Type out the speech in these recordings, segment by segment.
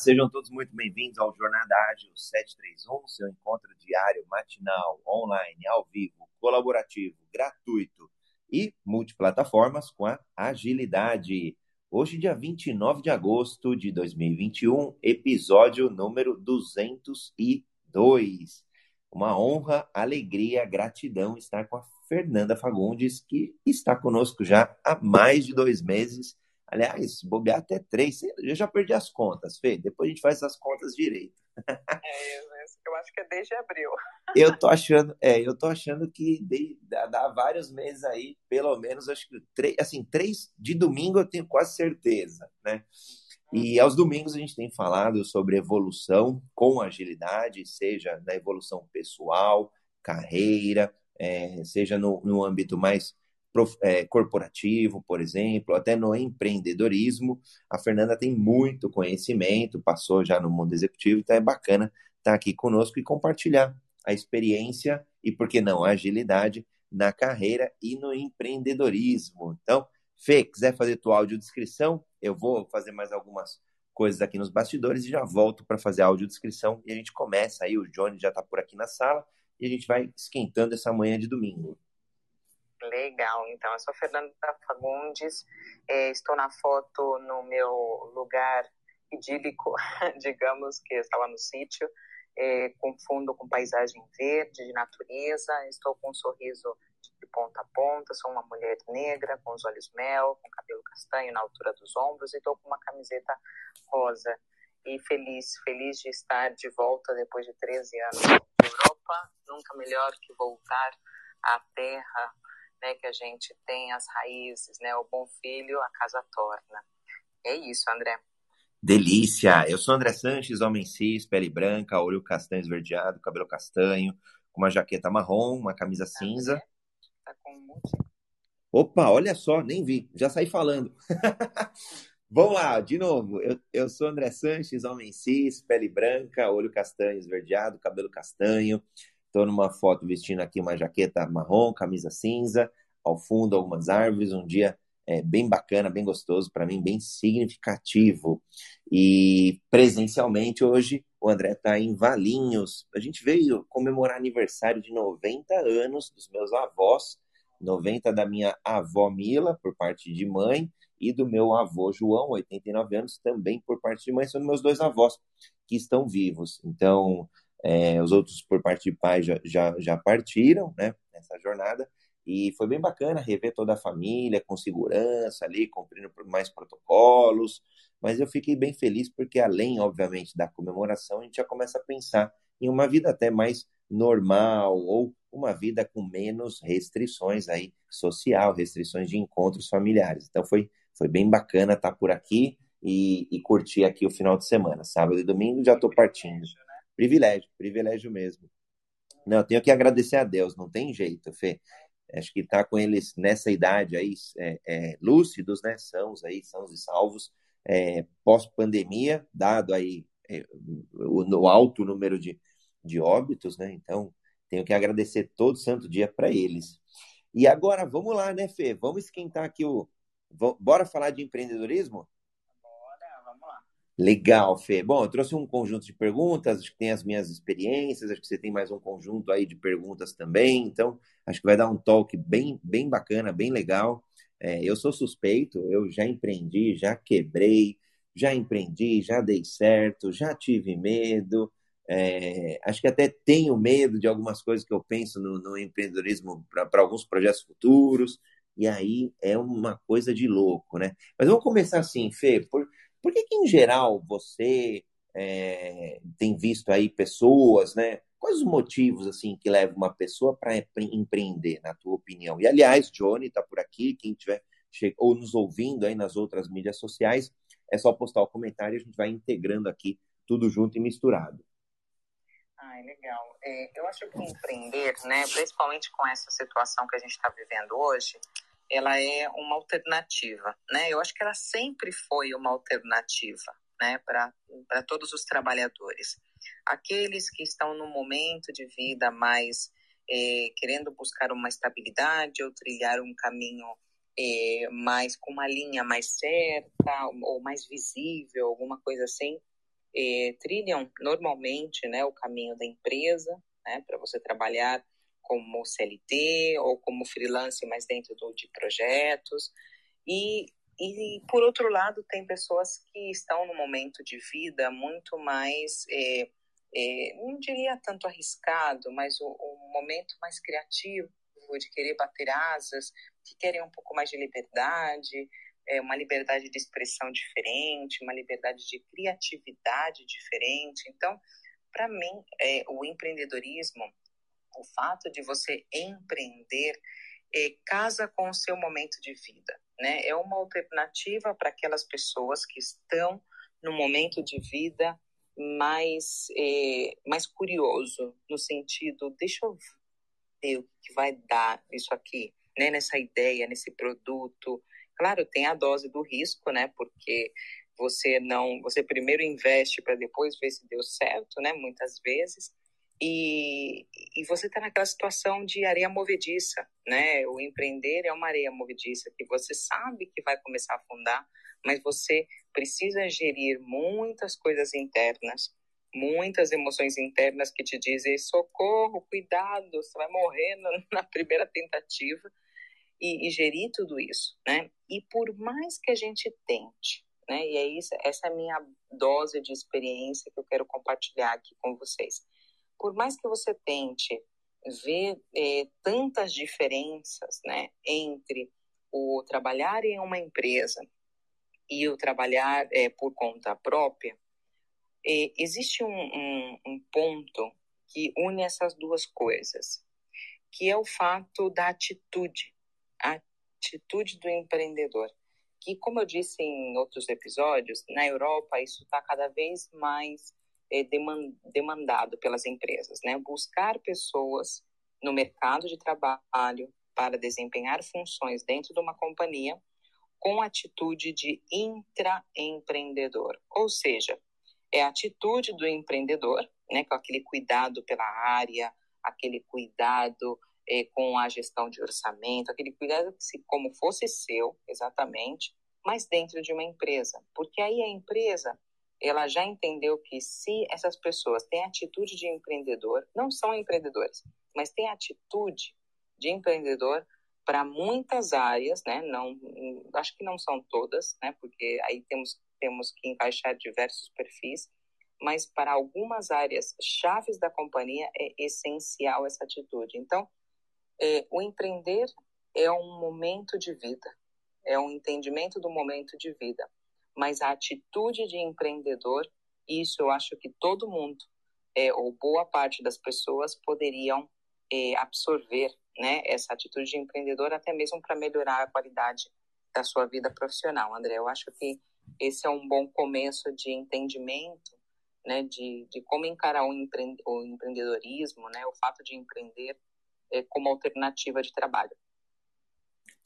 Sejam todos muito bem-vindos ao Jornada Ágil 731, seu encontro diário, matinal, online, ao vivo, colaborativo, gratuito e multiplataformas com a agilidade. Hoje, dia 29 de agosto de 2021, episódio número 202. Uma honra, alegria, gratidão estar com a Fernanda Fagundes, que está conosco já há mais de dois meses Aliás, bobear até três, eu já perdi as contas, Fê. Depois a gente faz essas contas direito. É, eu acho que é desde abril. Eu tô achando, é, eu tô achando que de, dá, vários meses aí, pelo menos, acho que três, assim, três de domingo eu tenho quase certeza, né? E uhum. aos domingos a gente tem falado sobre evolução com agilidade, seja na evolução pessoal, carreira, é, seja no, no âmbito mais corporativo, por exemplo, até no empreendedorismo. A Fernanda tem muito conhecimento, passou já no mundo executivo, então é bacana estar aqui conosco e compartilhar a experiência e, por que não, a agilidade na carreira e no empreendedorismo. Então, Fê, quiser fazer tua audiodescrição, eu vou fazer mais algumas coisas aqui nos bastidores e já volto para fazer a audiodescrição e a gente começa aí, o Johnny já está por aqui na sala e a gente vai esquentando essa manhã de domingo. Legal, então eu sou Fernanda Fagundes, é, estou na foto no meu lugar idílico, digamos, que estava no sítio, é, com fundo com paisagem verde, de natureza, estou com um sorriso de ponta a ponta, sou uma mulher negra, com os olhos mel, com cabelo castanho na altura dos ombros e estou com uma camiseta rosa. E feliz, feliz de estar de volta depois de 13 anos na Europa, nunca melhor que voltar à terra né, que a gente tem as raízes, né, o bom filho a casa torna. É isso, André. Delícia! Eu sou André Sanches, homem cis, pele branca, olho castanho esverdeado, cabelo castanho, com uma jaqueta marrom, uma camisa tá cinza. Tá com um Opa, olha só, nem vi, já saí falando. Vamos lá, de novo. Eu, eu sou André Sanches, homem cis, pele branca, olho castanho esverdeado, cabelo castanho, Estou numa foto vestindo aqui uma jaqueta marrom, camisa cinza, ao fundo algumas árvores, um dia é, bem bacana, bem gostoso, para mim bem significativo. E presencialmente hoje o André está em Valinhos. A gente veio comemorar aniversário de 90 anos dos meus avós, 90 da minha avó Mila, por parte de mãe, e do meu avô João, 89 anos, também por parte de mãe. São meus dois avós que estão vivos. Então, é, os outros, por parte de pai, já, já, já partiram né, nessa jornada. E foi bem bacana rever toda a família com segurança ali, cumprindo mais protocolos. Mas eu fiquei bem feliz porque, além, obviamente, da comemoração, a gente já começa a pensar em uma vida até mais normal ou uma vida com menos restrições aí social, restrições de encontros familiares. Então foi, foi bem bacana estar por aqui e, e curtir aqui o final de semana. Sábado e domingo já estou partindo. Privilégio, privilégio mesmo. Não, eu tenho que agradecer a Deus, não tem jeito, Fê. Acho que tá com eles nessa idade aí, é, é, lúcidos, né? Sãos aí, sãos e salvos, é, pós-pandemia, dado aí é, o, o, alto número de, de óbitos, né? Então, tenho que agradecer todo santo dia para eles. E agora, vamos lá, né, Fê? Vamos esquentar aqui o. Bora falar de empreendedorismo? Legal, Fê. Bom, eu trouxe um conjunto de perguntas, acho que tem as minhas experiências, acho que você tem mais um conjunto aí de perguntas também, então acho que vai dar um talk bem, bem bacana, bem legal. É, eu sou suspeito, eu já empreendi, já quebrei, já empreendi, já dei certo, já tive medo, é, acho que até tenho medo de algumas coisas que eu penso no, no empreendedorismo para alguns projetos futuros, e aí é uma coisa de louco, né? Mas vamos começar assim, Fê, por por que, que em geral, você é, tem visto aí pessoas, né? Quais os motivos, assim, que levam uma pessoa para empreender, na tua opinião? E, aliás, Johnny está por aqui, quem tiver ou nos ouvindo aí nas outras mídias sociais, é só postar o comentário e a gente vai integrando aqui tudo junto e misturado. Ah, legal. É, eu acho que empreender, né, principalmente com essa situação que a gente está vivendo hoje, ela é uma alternativa, né? Eu acho que ela sempre foi uma alternativa, né, para todos os trabalhadores. Aqueles que estão no momento de vida mais é, querendo buscar uma estabilidade ou trilhar um caminho é, mais com uma linha mais certa ou mais visível, alguma coisa assim, eh, trilham normalmente né, o caminho da empresa, né, para você trabalhar como CLT ou como freelance, mas dentro do, de projetos. E, e, por outro lado, tem pessoas que estão no momento de vida muito mais, é, é, não diria tanto arriscado, mas o, momento mais criativo de querer bater asas, que querem um pouco mais de liberdade, é, uma liberdade de expressão diferente, uma liberdade de criatividade diferente. Então, para mim, é, o empreendedorismo o fato de você empreender é, casa com o seu momento de vida, né? É uma alternativa para aquelas pessoas que estão no momento de vida mais é, mais curioso no sentido, deixa eu ver o que vai dar isso aqui, né? Nessa ideia, nesse produto. Claro, tem a dose do risco, né? Porque você não, você primeiro investe para depois ver se deu certo, né? Muitas vezes. E, e você está naquela situação de areia movediça, né? O empreender é uma areia movediça que você sabe que vai começar a afundar, mas você precisa gerir muitas coisas internas, muitas emoções internas que te dizem socorro, cuidado, você vai morrer na, primeira tentativa e, e, gerir tudo isso, né? E por mais que a gente tente, né? E é isso, essa é a minha dose de experiência que eu quero compartilhar aqui com vocês por mais que você tente ver é, tantas diferenças né, entre o trabalhar em uma empresa e o trabalhar é, por conta própria, é, existe um, um, um ponto que une essas duas coisas, que é o fato da atitude, a atitude do empreendedor. Que, como eu disse em outros episódios, na Europa isso está cada vez mais é, demandado pelas empresas, né? Buscar pessoas no mercado de trabalho para desempenhar funções dentro de uma companhia com atitude de intraempreendedor, ou seja, é a atitude do empreendedor, né, com aquele cuidado pela área, aquele cuidado é, com a gestão de orçamento, aquele cuidado se como fosse seu, exatamente, mas dentro de uma empresa, porque aí a empresa ela já entendeu que se essas pessoas têm atitude de empreendedor, não são empreendedores, mas têm atitude de empreendedor para muitas áreas, né? Não, acho que não são todas, né? Porque aí temos temos que encaixar diversos perfis, mas para algumas áreas chaves da companhia é essencial essa atitude. Então, é, o empreender é um momento de vida, é um entendimento do momento de vida mas a atitude de empreendedor, isso eu acho que todo mundo, é, ou boa parte das pessoas, poderiam é, absorver né, essa atitude de empreendedor, até mesmo para melhorar a qualidade da sua vida profissional. André, eu acho que esse é um bom começo de entendimento né, de, de como encarar o, empre, o empreendedorismo, né, o fato de empreender é, como alternativa de trabalho.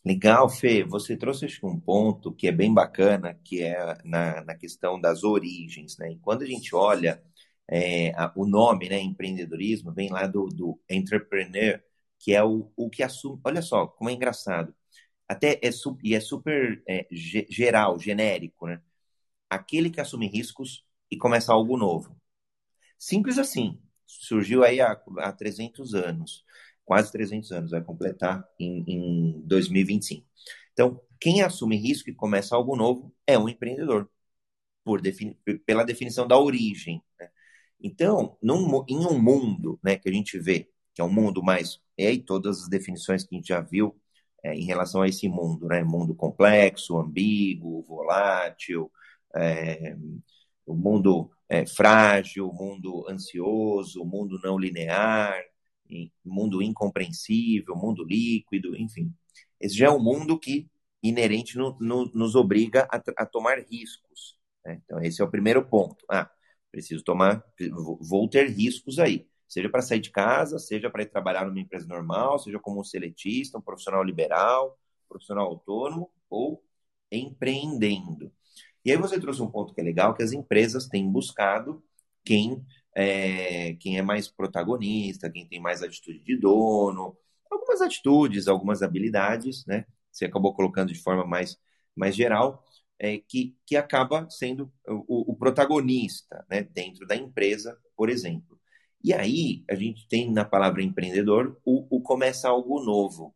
Legal, Fê. Você trouxe acho, um ponto que é bem bacana, que é na, na questão das origens, né? E quando a gente olha é, a, o nome, né, empreendedorismo, vem lá do, do entrepreneur, que é o, o que assume. Olha só como é engraçado. Até é, e é super é, geral, genérico, né? Aquele que assume riscos e começa algo novo. Simples assim. Surgiu aí há, há 300 anos quase 300 anos, vai completar em, em 2025. Então, quem assume risco e começa algo novo é um empreendedor, por defini pela definição da origem. Né? Então, num, em um mundo né, que a gente vê, que é um mundo mais. E aí, todas as definições que a gente já viu é, em relação a esse mundo, né? Mundo complexo, ambíguo, volátil, é, o mundo é, frágil, o mundo ansioso, o mundo não linear, mundo incompreensível, mundo líquido, enfim. Esse já é um mundo que inerente no, no, nos obriga a, a tomar riscos. Né? Então, esse é o primeiro ponto. Ah, preciso tomar, vou ter riscos aí. Seja para sair de casa, seja para ir trabalhar numa empresa normal, seja como um seletista, um profissional liberal, profissional autônomo ou empreendendo. E aí você trouxe um ponto que é legal, que as empresas têm buscado quem é, quem é mais protagonista, quem tem mais atitude de dono, algumas atitudes, algumas habilidades, né? Você acabou colocando de forma mais, mais geral. é, que, que acaba sendo o, o protagonista né, dentro da empresa, por exemplo. E aí a gente tem na palavra empreendedor o, o começa algo novo.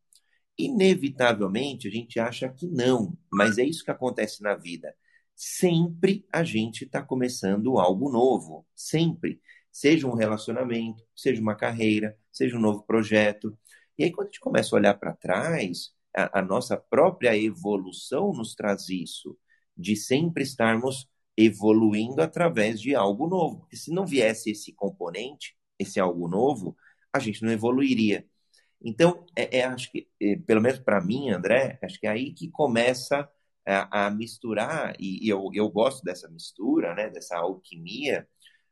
Inevitavelmente a gente acha que não, mas é isso que acontece na vida. Sempre a gente está começando algo novo, sempre. Seja um relacionamento, seja uma carreira, seja um novo projeto. E aí, quando a gente começa a olhar para trás, a, a nossa própria evolução nos traz isso, de sempre estarmos evoluindo através de algo novo. Porque se não viesse esse componente, esse algo novo, a gente não evoluiria. Então, é, é acho que, é, pelo menos para mim, André, acho que é aí que começa a, a misturar, e, e, eu, eu gosto dessa mistura, né, dessa alquimia,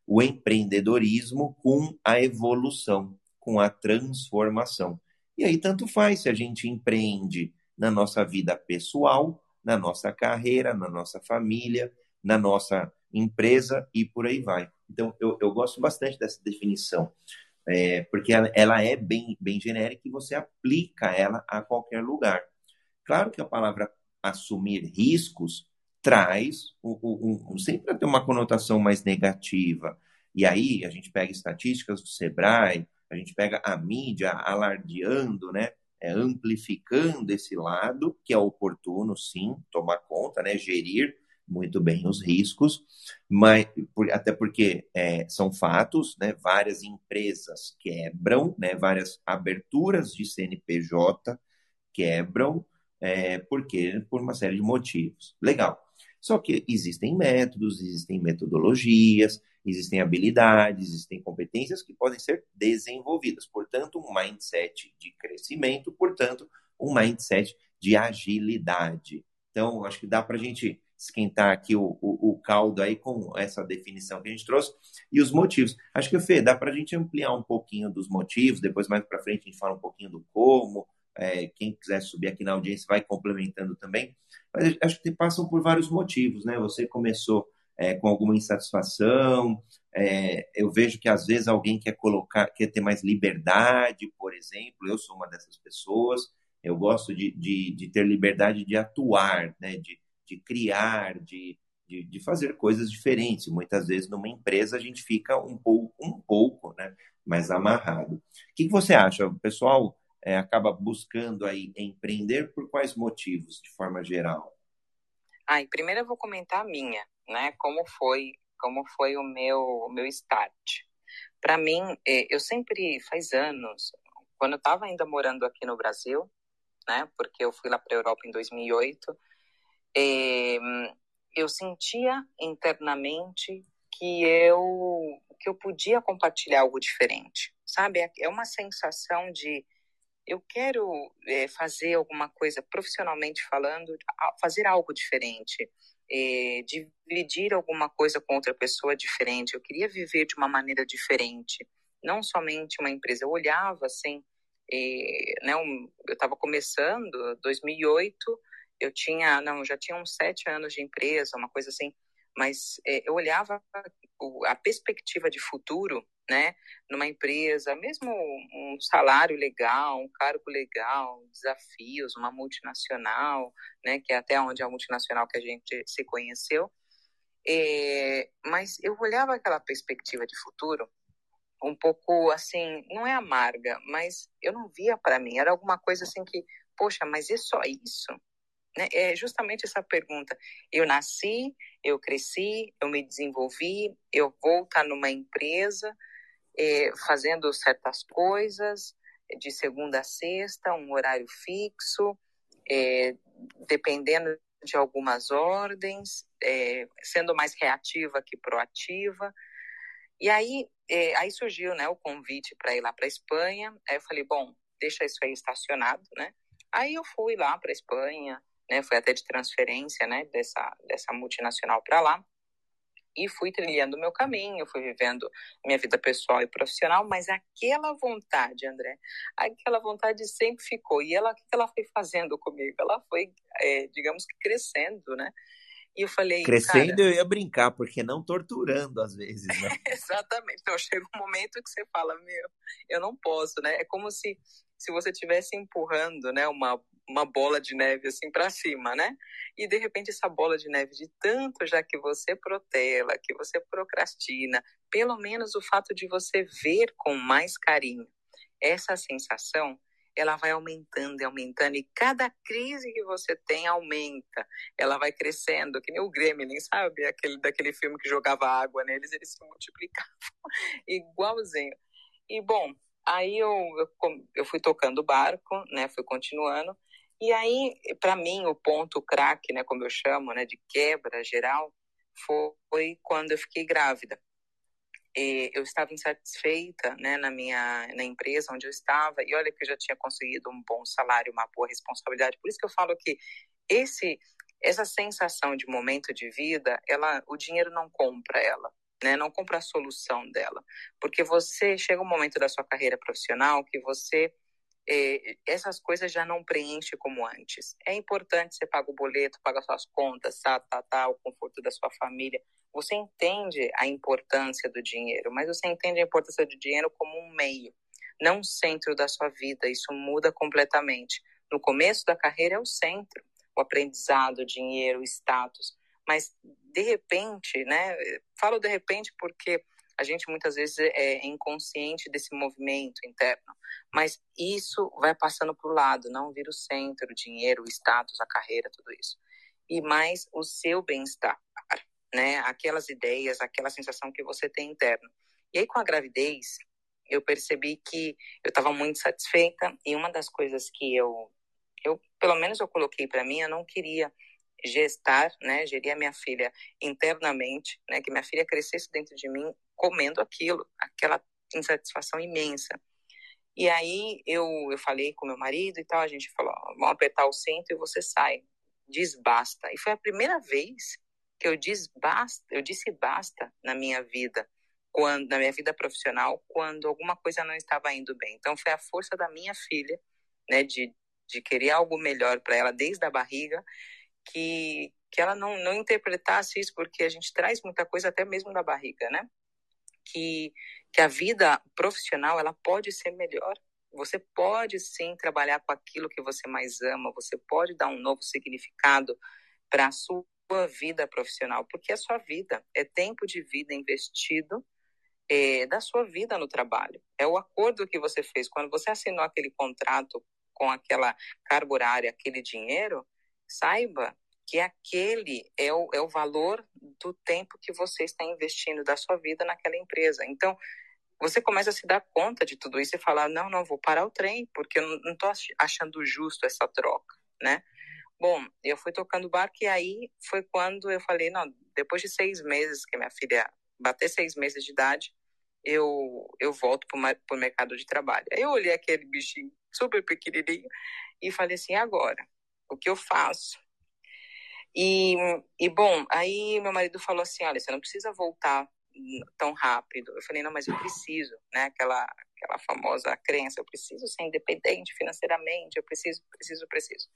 o empreendedorismo com a evolução, com a transformação. E aí, tanto faz se a gente empreende na nossa vida pessoal, na nossa carreira, na nossa família, na nossa empresa e por aí vai. Então, eu, eu gosto bastante dessa definição, é, porque ela, ela, é bem, bem genérica e você aplica ela a qualquer lugar. Claro que a palavra assumir riscos traz sempre tem uma conotação mais negativa. E aí a gente pega estatísticas do Sebrae, a gente pega a mídia alardeando, né? É, amplificando esse lado, que é oportuno, sim, tomar conta, né? Gerir muito bem os riscos, mas por, até porque é, são fatos, né? Várias empresas quebram, né? Várias aberturas de CNPJ quebram, é, porque por uma série de motivos. Legal. Só que existem métodos, existem metodologias, existem habilidades, existem competências que podem ser desenvolvidas. Portanto, um mindset de crescimento, portanto, um mindset de agilidade. Então, acho que dá para a gente esquentar aqui o, o, o, caldo aí com essa definição que a gente trouxe e os motivos. Acho que, Fê, dá para a gente ampliar um pouquinho dos motivos, depois mais para frente a gente fala um pouquinho do como, é, quem quiser subir aqui na audiência vai complementando também. Mas acho que passam por vários motivos, né? Você começou é, com alguma insatisfação. É, eu vejo que às vezes alguém quer colocar, quer ter mais liberdade, por exemplo. Eu sou uma dessas pessoas. Eu gosto de, de, de ter liberdade de atuar, né? de, de criar, de, de, de, fazer coisas diferentes. Muitas vezes numa empresa a gente fica um pouco, um pouco né? mais amarrado. O que, que você acha? Pessoal é, acaba buscando aí empreender por quais motivos, de forma geral? Ah, e primeiro eu vou comentar a minha, né? Como foi, como foi o meu, o meu start. Para mim, é, eu sempre faz anos, quando eu estava ainda morando aqui no Brasil, né? Porque eu fui lá para a Europa em 2008, é, eu sentia internamente que eu que eu podia compartilhar algo diferente, sabe? É, é uma sensação de eu quero é, fazer alguma coisa profissionalmente falando, fazer algo diferente, é, dividir alguma coisa com outra pessoa diferente. Eu queria viver de uma maneira diferente, não somente uma empresa. Eu olhava assim, é, né, um, eu estava começando, 2008, eu tinha, não, já tinha uns sete anos de empresa, uma coisa assim, mas eu olhava a perspectiva de futuro né, numa empresa, mesmo um salário legal, um cargo legal, desafios, uma multinacional, né, que é até onde é a multinacional que a gente se conheceu. É, mas eu olhava aquela perspectiva de futuro um pouco assim, não é amarga, mas eu não via para mim, era alguma coisa assim que, poxa, mas é só isso? Né? É justamente essa pergunta. Eu nasci, eu cresci, eu me desenvolvi, eu vou estar numa empresa, é, fazendo certas coisas de segunda a sexta, um horário fixo, é, dependendo de algumas ordens, é, sendo mais reativa que proativa. E aí, aí surgiu né, o convite para ir lá para a Espanha. Aí eu falei, bom, deixa isso aí estacionado, né? Aí eu fui lá para a Espanha, né? Fui até de transferência, né? Dessa, dessa multinacional para lá e fui trilhando o meu caminho, fui vivendo minha vida pessoal e profissional, mas aquela vontade, André, aquela vontade sempre ficou. E ela, o que ela foi fazendo comigo? Ela foi, é, digamos que crescendo, né? E eu falei. Crescendo eu ia brincar, porque não torturando às vezes, né? Exatamente. Então chega um momento que você fala, meu, eu não posso, né? É como se, se você estivesse empurrando, né, uma, uma bola de neve assim para cima, né? E de repente essa bola de neve, de tanto já que você protela, que você procrastina, pelo menos o fato de você ver com mais carinho essa sensação ela vai aumentando e aumentando, e cada crise que você tem aumenta, ela vai crescendo, que nem o Gremlin, sabe? Aquele, daquele filme que jogava água neles, eles se multiplicavam, igualzinho. E, bom, aí eu, eu, eu fui tocando o barco, né, fui continuando, e aí, para mim, o ponto craque, né, como eu chamo, né, de quebra geral, foi quando eu fiquei grávida eu estava insatisfeita né, na minha na empresa onde eu estava e olha que eu já tinha conseguido um bom salário, uma boa responsabilidade. Por isso que eu falo que esse essa sensação de momento de vida, ela o dinheiro não compra ela, né? Não compra a solução dela, porque você chega um momento da sua carreira profissional que você eh, essas coisas já não preenche como antes. É importante você pagar o boleto, pagar suas contas, tá, tá, tá, o conforto da sua família, você entende a importância do dinheiro, mas você entende a importância do dinheiro como um meio, não o centro da sua vida. Isso muda completamente. No começo da carreira é o centro, o aprendizado, o dinheiro, o status. Mas de repente, né? Falo de repente porque a gente muitas vezes é inconsciente desse movimento interno, mas isso vai passando para o lado, não vira o centro, o dinheiro, o status, a carreira, tudo isso. E mais o seu bem-estar né? Aquelas ideias, aquela sensação que você tem interno. E aí com a gravidez, eu percebi que eu estava muito satisfeita e uma das coisas que eu eu pelo menos eu coloquei para mim, eu não queria gestar, né, gerir a minha filha internamente, né, que minha filha crescesse dentro de mim comendo aquilo, aquela insatisfação imensa. E aí eu, eu falei com meu marido e tal, a gente falou, vamos apertar o centro e você sai, diz basta. E foi a primeira vez que eu disse basta, eu disse basta na minha vida, quando na minha vida profissional, quando alguma coisa não estava indo bem. Então foi a força da minha filha, né, de de querer algo melhor para ela desde a barriga, que que ela não não interpretasse isso porque a gente traz muita coisa até mesmo da barriga, né? Que que a vida profissional ela pode ser melhor. Você pode sim trabalhar com aquilo que você mais ama, você pode dar um novo significado para a sua vida profissional, porque é sua vida, é tempo de vida investido é, da sua vida no trabalho. É o acordo que você fez. Quando você assinou aquele contrato com aquela carga horária, aquele dinheiro, saiba que aquele é o, é o valor do tempo que você está investindo da sua vida naquela empresa. Então, você começa a se dar conta de tudo isso e falar, não, não, vou parar o trem, porque eu não estou achando justo essa troca, né? Bom, eu fui tocando barco e aí foi quando eu falei, não, depois de seis meses que minha filha bater seis meses de idade, eu, eu volto para o mercado de trabalho. Aí eu olhei aquele bichinho super pequenininho e falei assim, agora, o que eu faço? E, e bom, aí meu marido falou assim, olha, você não precisa voltar tão rápido. Eu falei, não, mas eu preciso, né? Aquela, aquela famosa crença, eu preciso ser independente financeiramente, eu preciso, preciso, preciso.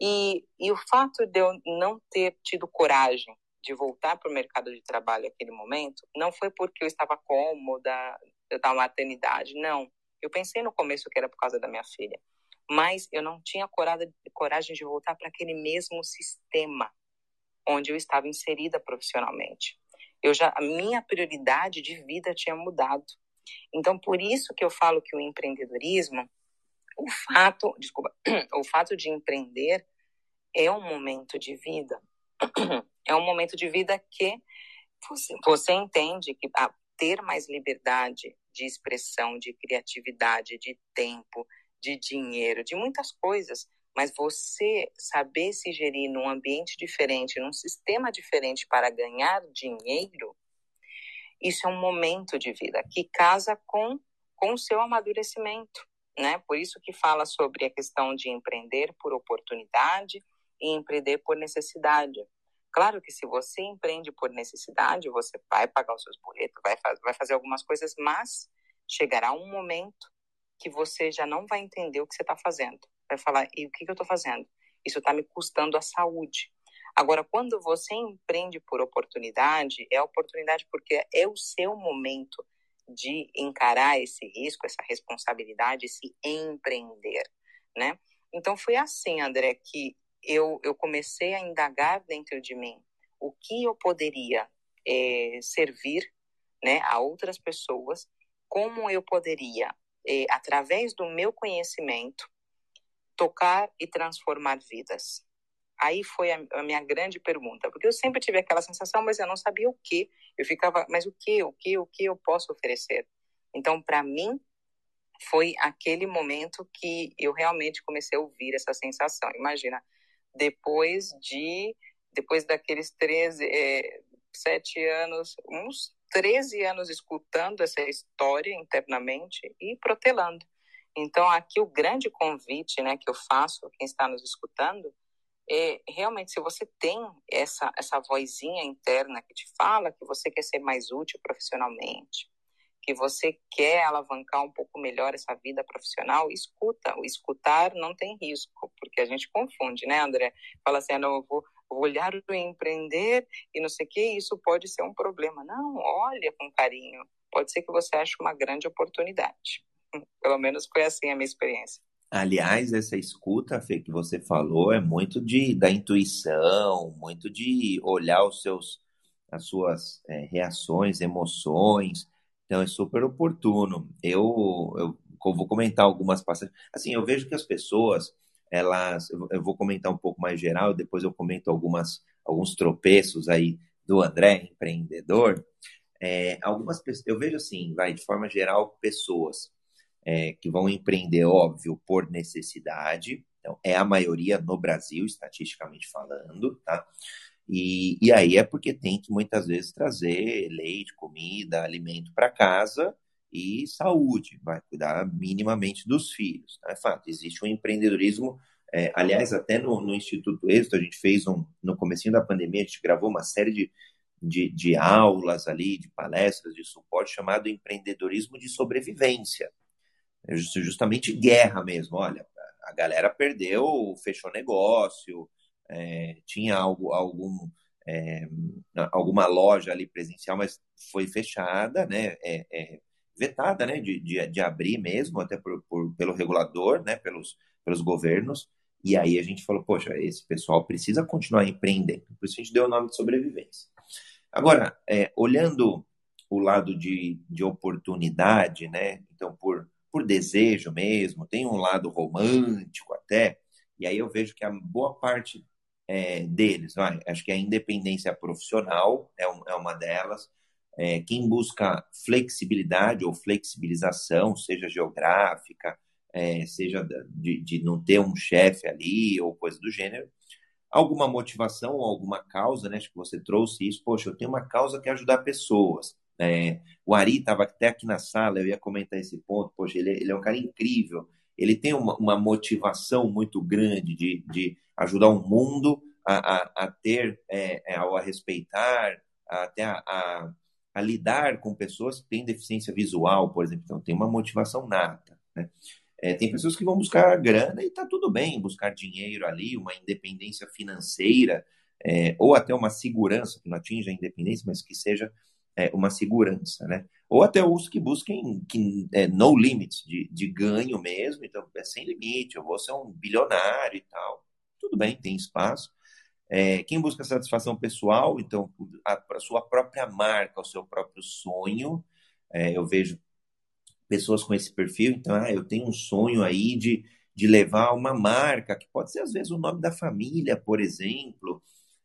E, e o fato de eu não ter tido coragem de voltar para o mercado de trabalho naquele momento não foi porque eu estava cômoda da maternidade, não. Eu pensei no começo que era por causa da minha filha, mas eu não tinha coragem de voltar para aquele mesmo sistema onde eu estava inserida profissionalmente. Eu já a minha prioridade de vida tinha mudado. Então por isso que eu falo que o empreendedorismo o fato, desculpa, o fato de empreender é um momento de vida. É um momento de vida que você, você entende que a ter mais liberdade de expressão, de criatividade, de tempo, de dinheiro, de muitas coisas, mas você saber se gerir num ambiente diferente, num sistema diferente para ganhar dinheiro, isso é um momento de vida que casa com, com o seu amadurecimento né? Por isso que fala sobre a questão de empreender por oportunidade e empreender por necessidade. Claro que se você empreende por necessidade, você vai pagar os seus boletos, vai, vai fazer algumas coisas, mas chegará um momento que você já não vai entender o que você está fazendo. Vai falar, e o que, que eu estou fazendo? Isso está me custando a saúde. Agora, quando você empreende por oportunidade, é oportunidade porque é o seu momento de encarar esse risco, essa responsabilidade, se empreender, né? Então foi assim, André, que eu, eu comecei a indagar dentro de mim o que eu poderia é, servir, né, a outras pessoas, como eu poderia, é, através do meu conhecimento, tocar e transformar vidas. Aí foi a, a, minha grande pergunta, porque eu sempre tive aquela sensação, mas eu não sabia o que. Eu ficava, mas o que, o que, o que eu posso oferecer? Então, para mim, foi aquele momento que eu realmente comecei a ouvir essa sensação. Imagina, depois de, depois daqueles 13, é, 7 anos, uns 13 anos escutando essa história internamente e protelando. Então, aqui o grande convite né, que eu faço a quem está nos escutando é, realmente, se você tem essa, essa vozinha interna que te fala que você quer ser mais útil profissionalmente, que você quer alavancar um pouco melhor essa vida profissional, escuta. O escutar não tem risco, porque a gente confunde, né, André? Fala assim, ah, não, eu vou olhar o empreender e não sei o que, isso pode ser um problema. Não, olha com carinho. Pode ser que você ache uma grande oportunidade. Pelo menos foi assim a minha experiência. Aliás, essa escuta, Fê, que você falou, é muito de, da intuição, muito de olhar os seus, as suas é, reações, emoções. Então, é super oportuno. Eu, eu vou comentar algumas passagens. Assim, eu vejo que as pessoas, elas... Eu vou comentar um pouco mais geral, depois eu comento algumas, alguns tropeços aí do André, empreendedor. É, algumas eu vejo assim, vai, de forma geral, pessoas é, que vão empreender, óbvio, por necessidade. Então, é a maioria no Brasil, estatisticamente falando, tá? E, e aí é porque tem que muitas vezes trazer leite, comida, alimento para casa e saúde, vai cuidar minimamente dos filhos. Tá? É fato, existe um empreendedorismo. É, aliás, até no, no Instituto Êxito, a gente fez um. No comecinho da pandemia, a gente gravou uma série de, de, de aulas ali, de palestras, de suporte, chamado Empreendedorismo de Sobrevivência. É justamente guerra mesmo. Olha, a galera perdeu, fechou negócio, é, tinha algo, algum, é, alguma loja ali presencial, mas foi fechada, né? É, é vetada, né? De, de, de, abrir mesmo, até por, por, pelo regulador, né? Pelos, pelos governos. E aí a gente falou, poxa, esse pessoal precisa continuar empreendendo. Por isso a gente deu o nome de sobrevivência. Agora, é, olhando o lado de, de oportunidade, né? Então, por por desejo mesmo, tem um lado romântico até, e aí eu vejo que a boa parte é, deles, vai, acho que a independência profissional é, um, é uma delas, é, quem busca flexibilidade ou flexibilização, seja geográfica, é, seja de, de, não ter um chefe ali ou coisa do gênero, alguma motivação ou alguma causa, né? Acho que você trouxe isso, poxa, eu tenho uma causa que é ajudar pessoas. É, o Ari estava até aqui na sala, eu ia comentar esse ponto. Poxa, ele, ele é um cara incrível. Ele tem uma, uma motivação muito grande de, de ajudar o mundo a, a, a ter, é, é, a respeitar, até a, a, a, lidar com pessoas que têm deficiência visual, por exemplo. Então, tem uma motivação nata. Né? É, tem pessoas que vão buscar grana e está tudo bem, buscar dinheiro ali, uma independência financeira, é, ou até uma segurança, que não atinja a independência, mas que seja é, uma segurança, né? Ou até os que busquem que, é, no limits de, de ganho mesmo, então é sem limite, eu vou ser um bilionário e tal. Tudo bem, tem espaço. É, quem busca satisfação pessoal, então a, a, sua própria marca, o seu próprio sonho, é, eu vejo pessoas com esse perfil, então ah, eu tenho um sonho aí de, de levar uma marca, que pode ser às vezes o nome da família, por exemplo,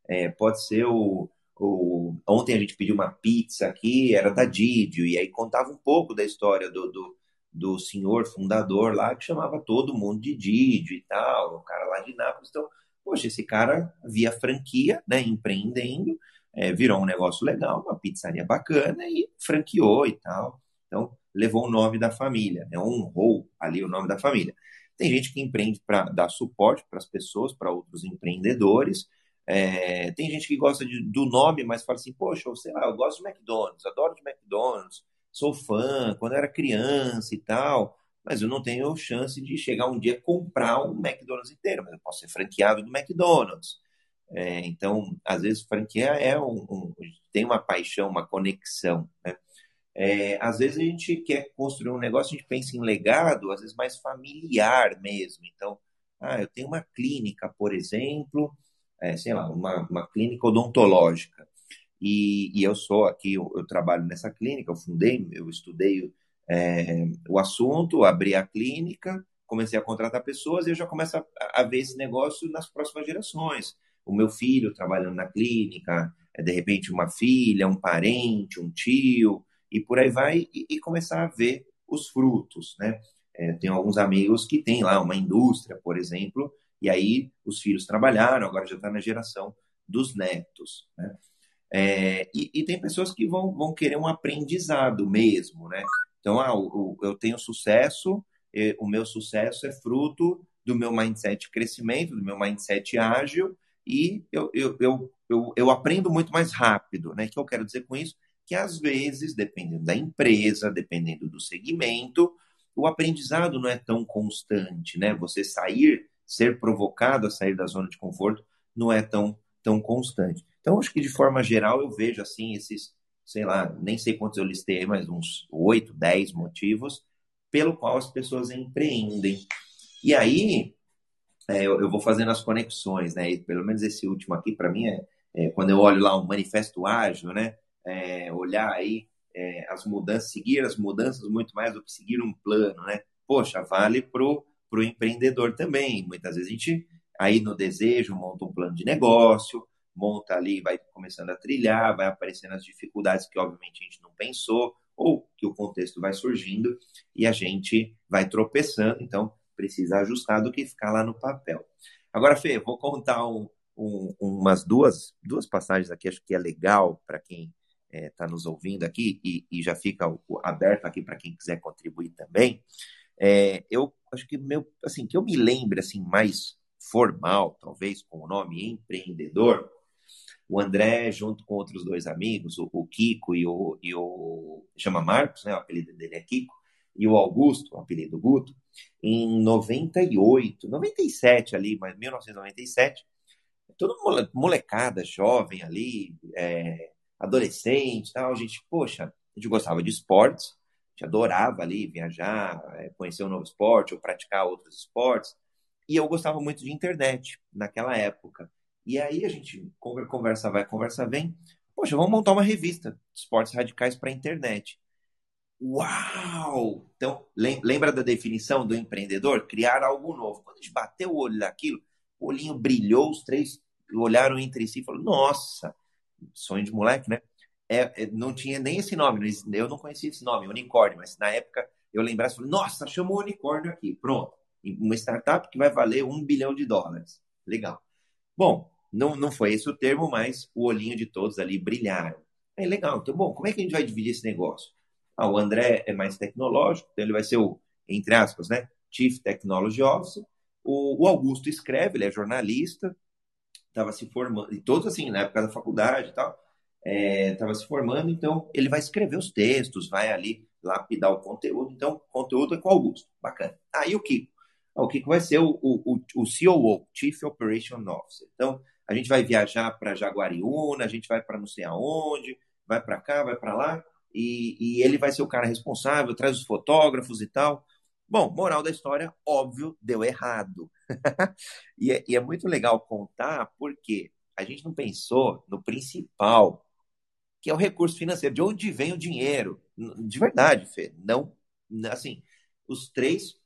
é, pode ser o, o, ontem a gente pediu uma pizza aqui, era da Didio, e aí contava um pouco da história do, do, do senhor fundador lá, que chamava todo mundo de Didio e tal, o cara lá de Nápoles. Então, poxa, esse cara via franquia, né, empreendendo, é, virou um negócio legal, uma pizzaria bacana e franqueou e tal. Então, levou o nome da família, né, honrou ali o nome da família. Tem gente que empreende para dar suporte para as pessoas, para outros empreendedores, é, tem gente que gosta de, do nome, mas fala assim, poxa, sei lá, eu gosto de McDonald's, adoro de McDonald's, sou fã, quando era criança e tal, mas eu não tenho chance de chegar um dia comprar um McDonald's inteiro, mas eu posso ser franqueado do McDonald's. É, então, às vezes, franquia é um, um, tem uma paixão, uma conexão. Né? É, às vezes a gente quer construir um negócio, a gente pensa em legado, às vezes mais familiar mesmo. Então, ah, eu tenho uma clínica, por exemplo, é, sei lá, uma, uma clínica odontológica. E, e eu sou aqui, eu, eu, trabalho nessa clínica, eu fundei, eu estudei é, o assunto, abri a clínica, comecei a contratar pessoas e eu já começo a, a ver esse negócio nas próximas gerações. O meu filho trabalhando na clínica, é, de repente uma filha, um parente, um tio, e por aí vai, e, e começar a ver os frutos, né? É, tenho alguns amigos que têm lá uma indústria, por exemplo, e aí os filhos trabalharam, agora já está na geração dos netos, né? É, e, e, tem pessoas que vão, vão querer um aprendizado mesmo, né? Então, ah, o, eu tenho sucesso, o meu sucesso é fruto do meu mindset crescimento, do meu mindset ágil, e eu, eu, eu, eu, eu aprendo muito mais rápido, né? O que eu quero dizer com isso? Que às vezes, dependendo da empresa, dependendo do segmento, o aprendizado não é tão constante, né? Você sair, ser provocado a sair da zona de conforto, não é tão, tão constante. Então, acho que de forma geral eu vejo assim esses, sei lá, nem sei quantos eu listei, mas uns oito, dez motivos pelo qual as pessoas empreendem. E aí é, eu, eu, vou fazendo as conexões, né? E pelo menos esse último aqui para mim é, é, quando eu olho lá um manifesto ágil, né? É, olhar aí é, as mudanças, seguir as mudanças muito mais do que seguir um plano, né? Poxa, vale pro pro empreendedor também. Muitas vezes a gente aí no desejo monta um plano de negócio, monta ali, vai começando a trilhar, vai aparecendo as dificuldades que obviamente a gente não pensou ou que o contexto vai surgindo e a gente vai tropeçando, então precisa ajustar do que ficar lá no papel. Agora, Fê, vou contar um, um, umas duas, duas passagens aqui, acho que é legal para quem está é, tá nos ouvindo aqui e, e já fica aberto aqui para quem quiser contribuir também. É, eu acho que meu, assim, que eu me lembre assim mais formal, talvez com o nome empreendedor, o André, junto com outros dois amigos, o, o Kiko e o, e o. chama Marcos, né? O apelido dele é Kiko, e o Augusto, o apelido Guto, em 98, 97 ali, mas 1997, todo molecada, jovem ali, é, adolescente tal, a gente, poxa, a gente gostava de esportes, a gente adorava ali viajar, é, conhecer um novo esporte ou praticar outros esportes, e eu gostava muito de internet naquela época. E aí a gente conversa vai, conversa vem. Poxa, vamos montar uma revista de esportes radicais para a internet. Uau! Então, lembra da definição do empreendedor? Criar algo novo. Quando a gente bateu o olho naquilo, o olhinho brilhou, os três olharam entre si e falaram: Nossa, sonho de moleque, né? É, é, não tinha nem esse nome, eu não conhecia esse nome, unicórnio, mas na época eu lembrasse, falei, nossa, chamou unicórnio aqui, pronto. Uma startup que vai valer um bilhão de dólares. Legal. Bom, não, não foi esse o termo, mas o olhinho de todos ali brilharam. É legal. Então, bom, como é que a gente vai dividir esse negócio? Ah, o André é mais tecnológico, então ele vai ser o, entre aspas, né, Chief Technology Officer. O, o Augusto escreve, ele é jornalista, estava se formando, e todos assim, na época da faculdade e tal, estava é, se formando, então ele vai escrever os textos, vai ali lapidar o conteúdo. Então, o conteúdo é com o Augusto. Bacana. Aí o Kiko. Ah, o Kiko vai ser o, o, o, o COO, Chief Operation Officer. Então, a gente vai viajar para Jaguariúna, a gente vai para não sei aonde, vai para cá, vai para lá, e, e, ele vai ser o cara responsável, traz os fotógrafos e tal. Bom, moral da história, óbvio, deu errado. e, é, e é muito legal contar porque a gente não pensou no principal, que é o recurso financeiro, de onde vem o dinheiro. De verdade, Fê, não, assim, os três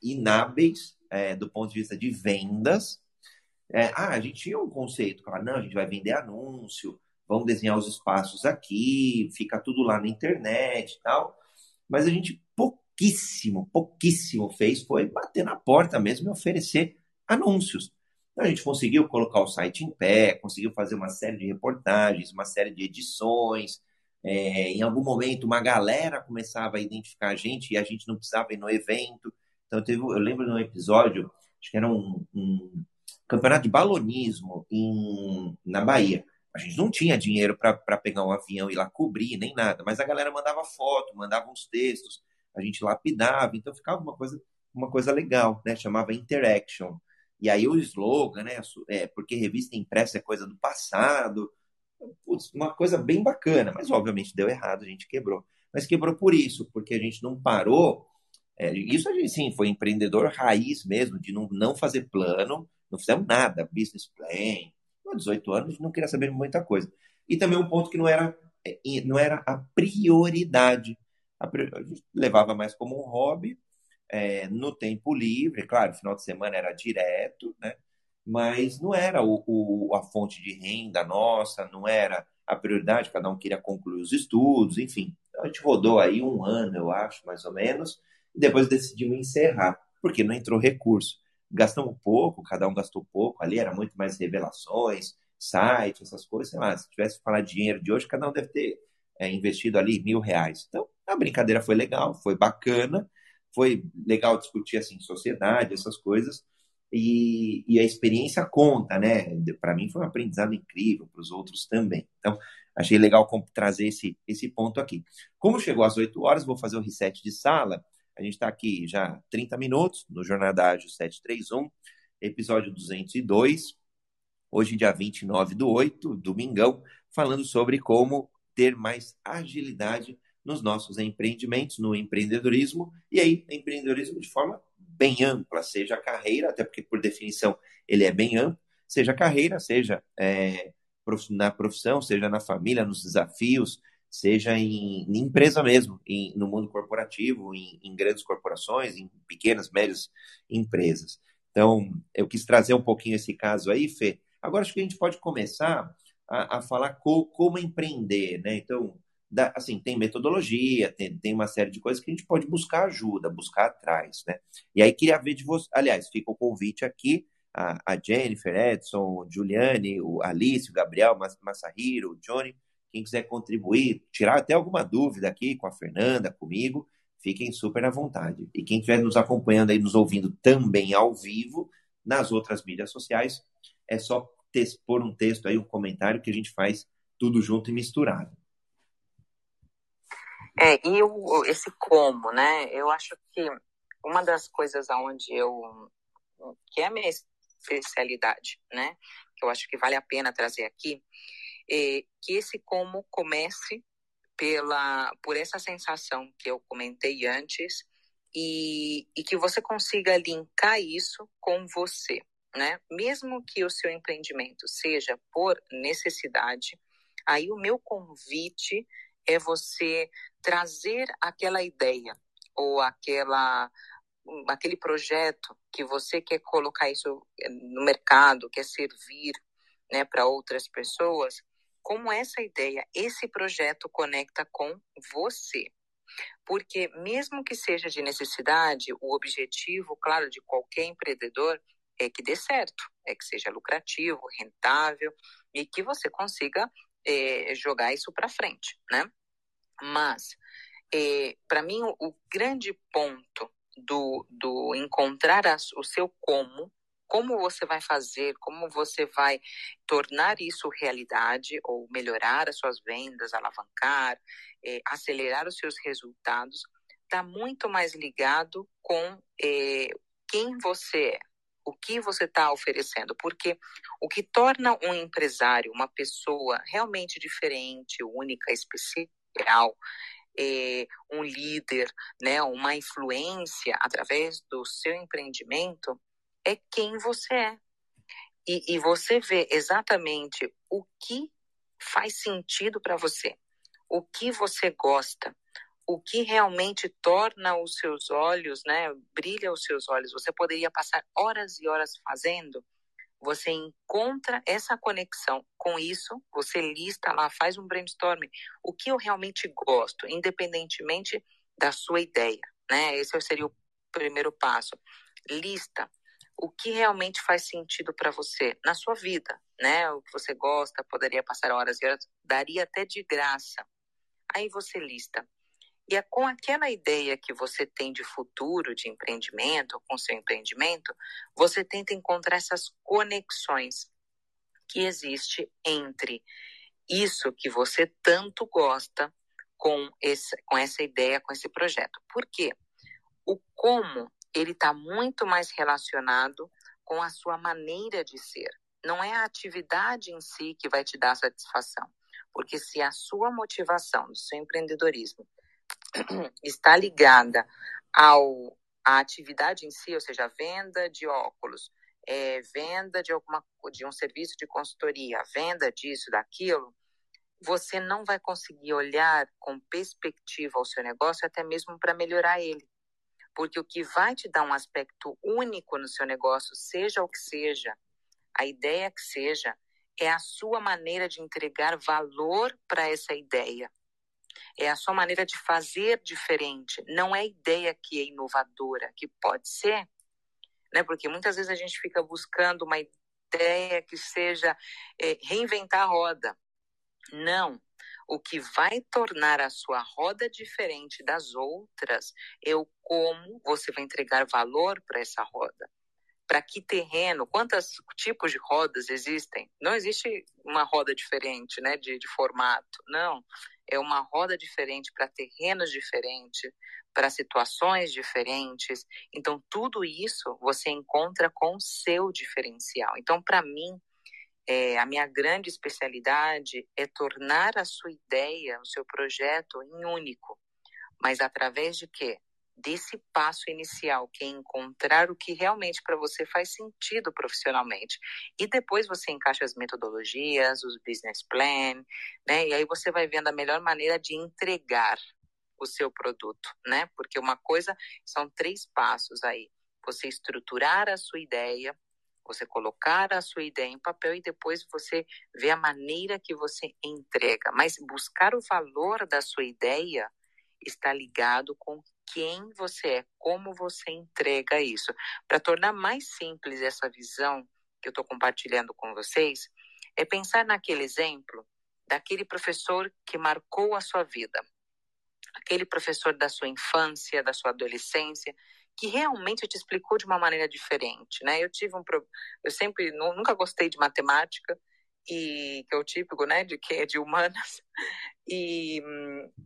inábeis é, do ponto de vista de vendas, é, ah, a gente tinha um conceito, claro, não, a gente vai vender anúncio, vamos desenhar os espaços aqui, fica tudo lá na internet e tal. Mas a gente pouquíssimo, pouquíssimo fez foi bater na porta mesmo e oferecer anúncios. Então, a gente conseguiu colocar o site em pé, conseguiu fazer uma série de reportagens, uma série de edições. É, em algum momento, uma galera começava a identificar a gente e a gente não precisava ir no evento. Então, teve, eu lembro de um episódio, acho que era um, um campeonato de balonismo em, na Bahia. A gente não tinha dinheiro para pegar um avião e ir lá cobrir, nem nada, mas a galera mandava foto, mandava uns textos, a gente lapidava, então ficava uma coisa, uma coisa legal, né? Chamava Interaction. E aí o slogan, né? É, porque revista impressa é coisa do passado. Putz, uma coisa bem bacana, mas obviamente deu errado, a gente quebrou. Mas quebrou por isso, porque a gente não parou. É, isso a gente sim foi empreendedor raiz mesmo, de não, não fazer plano, não fizemos nada, business plan. Com 18 anos não queria saber muita coisa. E também um ponto que não era, é, não era a prioridade. A, a gente levava mais como um hobby, é, no tempo livre, claro, final de semana era direto, né? mas não era o, o, a fonte de renda nossa, não era a prioridade, cada um queria concluir os estudos, enfim. A gente rodou aí um ano, eu acho, mais ou menos, e depois decidimos encerrar, porque não entrou recurso. Gastamos pouco, cada um gastou pouco, ali era muito mais revelações, site, essas coisas, sei lá, se tivesse falar de dinheiro de hoje, cada um deve ter é, investido ali mil reais. Então, a brincadeira foi legal, foi bacana, foi legal discutir assim sociedade, essas coisas. E, e a experiência conta, né? Para mim foi um aprendizado incrível, para os outros também. Então, achei legal trazer esse, esse ponto aqui. Como chegou às 8 horas, vou fazer o reset de sala. A gente está aqui já 30 minutos no Jornada Ágil 731, episódio 202. Hoje, dia 29 do 8, domingão, falando sobre como ter mais agilidade nos nossos empreendimentos, no empreendedorismo, e aí empreendedorismo de forma bem ampla, seja carreira, até porque por definição ele é bem amplo, seja carreira, seja é, na profissão, seja na família, nos desafios, seja em, em empresa mesmo, em, no mundo corporativo, em, em, grandes corporações, em pequenas, médias empresas. Então, eu quis trazer um pouquinho esse caso aí, Fê. Agora acho que a gente pode começar a, a falar co, como empreender, né? Então, da, assim, tem metodologia, tem, tem uma série de coisas que a gente pode buscar ajuda, buscar atrás, né? E aí queria ver de você, aliás, fica o convite aqui, a, a Jennifer, Edson, Juliane, o Alice, o Gabriel, Massahiro, o Johnny, quem quiser contribuir, tirar até alguma dúvida aqui com a Fernanda, comigo, fiquem super à vontade. E quem estiver nos acompanhando aí, nos ouvindo também ao vivo, nas outras mídias sociais, é só pôr um texto aí, um comentário que a gente faz tudo junto e misturado. É, e o, esse como, né? Eu acho que uma das coisas aonde eu que é a minha especialidade, né? Que eu acho que vale a pena trazer aqui, é que esse como comece pela por essa sensação que eu comentei antes e, e que você consiga linkar isso com você, né? Mesmo que o seu empreendimento seja por necessidade, aí o meu convite é você trazer aquela ideia ou aquela aquele projeto que você quer colocar isso no mercado, quer servir, né, para outras pessoas, como essa ideia, esse projeto conecta com você. Porque mesmo que seja de necessidade, o objetivo, claro, de qualquer empreendedor é que dê certo, é que seja lucrativo, rentável e que você consiga é, jogar isso para frente, né? Mas, é, para mim, o, o, grande ponto do, do encontrar as, o seu como, como você vai fazer, como você vai tornar isso realidade ou melhorar as suas vendas, alavancar, é, acelerar os seus resultados, está muito mais ligado com é, quem você é, o que você está oferecendo, porque o que torna um empresário uma pessoa realmente diferente, única, específica, é, um líder, né, uma influência através do seu empreendimento, é quem você é. E, e você vê exatamente o que faz sentido para você, o que você gosta, o que realmente torna os seus olhos, né, brilha os seus olhos. Você poderia passar horas e horas fazendo, você encontra essa conexão com isso, você lista lá, faz um brainstorming. O que eu realmente gosto, independentemente da sua ideia, né? Esse seria o primeiro passo. Lista o que realmente faz sentido para você na sua vida, né? O que você gosta, poderia passar horas e horas, daria até de graça. Aí você lista e é com aquela ideia que você tem de futuro, de empreendimento, com seu empreendimento, você tenta encontrar essas conexões que existe entre isso que você tanto gosta com, esse, com essa ideia, com esse projeto. Por quê? O como ele está muito mais relacionado com a sua maneira de ser. Não é a atividade em si que vai te dar satisfação. Porque se a sua motivação do seu empreendedorismo está ligada ao à atividade em si, ou seja, a venda de óculos, é, venda de alguma de um serviço de consultoria, venda disso, daquilo, você não vai conseguir olhar com perspectiva ao seu negócio até mesmo para melhorar ele. Porque o que vai te dar um aspecto único no seu negócio, seja o que seja, a ideia que seja, é a sua maneira de entregar valor para essa ideia. É a sua maneira de fazer diferente. Não é a ideia que é inovadora, que pode ser, né? Porque muitas vezes a gente fica buscando uma ideia que seja é, reinventar a roda. Não. O que vai tornar a sua roda diferente das outras é o como você vai entregar valor para essa roda para que terreno, quantos tipos de rodas existem? Não existe uma roda diferente, né, de, de formato. Não, é uma roda diferente para terrenos diferentes, para situações diferentes. Então, tudo isso você encontra com o seu diferencial. Então, para mim, é, a minha grande especialidade é tornar a sua ideia, o seu projeto em único. Mas através de quê? desse passo inicial, que é encontrar o que realmente para você faz sentido profissionalmente. E depois você encaixa as metodologias, os business plan, né? E aí você vai vendo a melhor maneira de entregar o seu produto, né? Porque uma coisa são três passos aí. Você estruturar a sua ideia, você colocar a sua ideia em papel e depois você vê a maneira que você entrega. Mas buscar o valor da sua ideia está ligado com quem você é, como você entrega isso. Para tornar mais simples essa visão que eu estou compartilhando com vocês, é pensar naquele exemplo daquele professor que marcou a sua vida, aquele professor da sua infância, da sua adolescência, que realmente te explicou de uma maneira diferente, né? Eu tive um eu sempre nunca gostei de matemática e que é o típico, né, de quem é de humanas. E,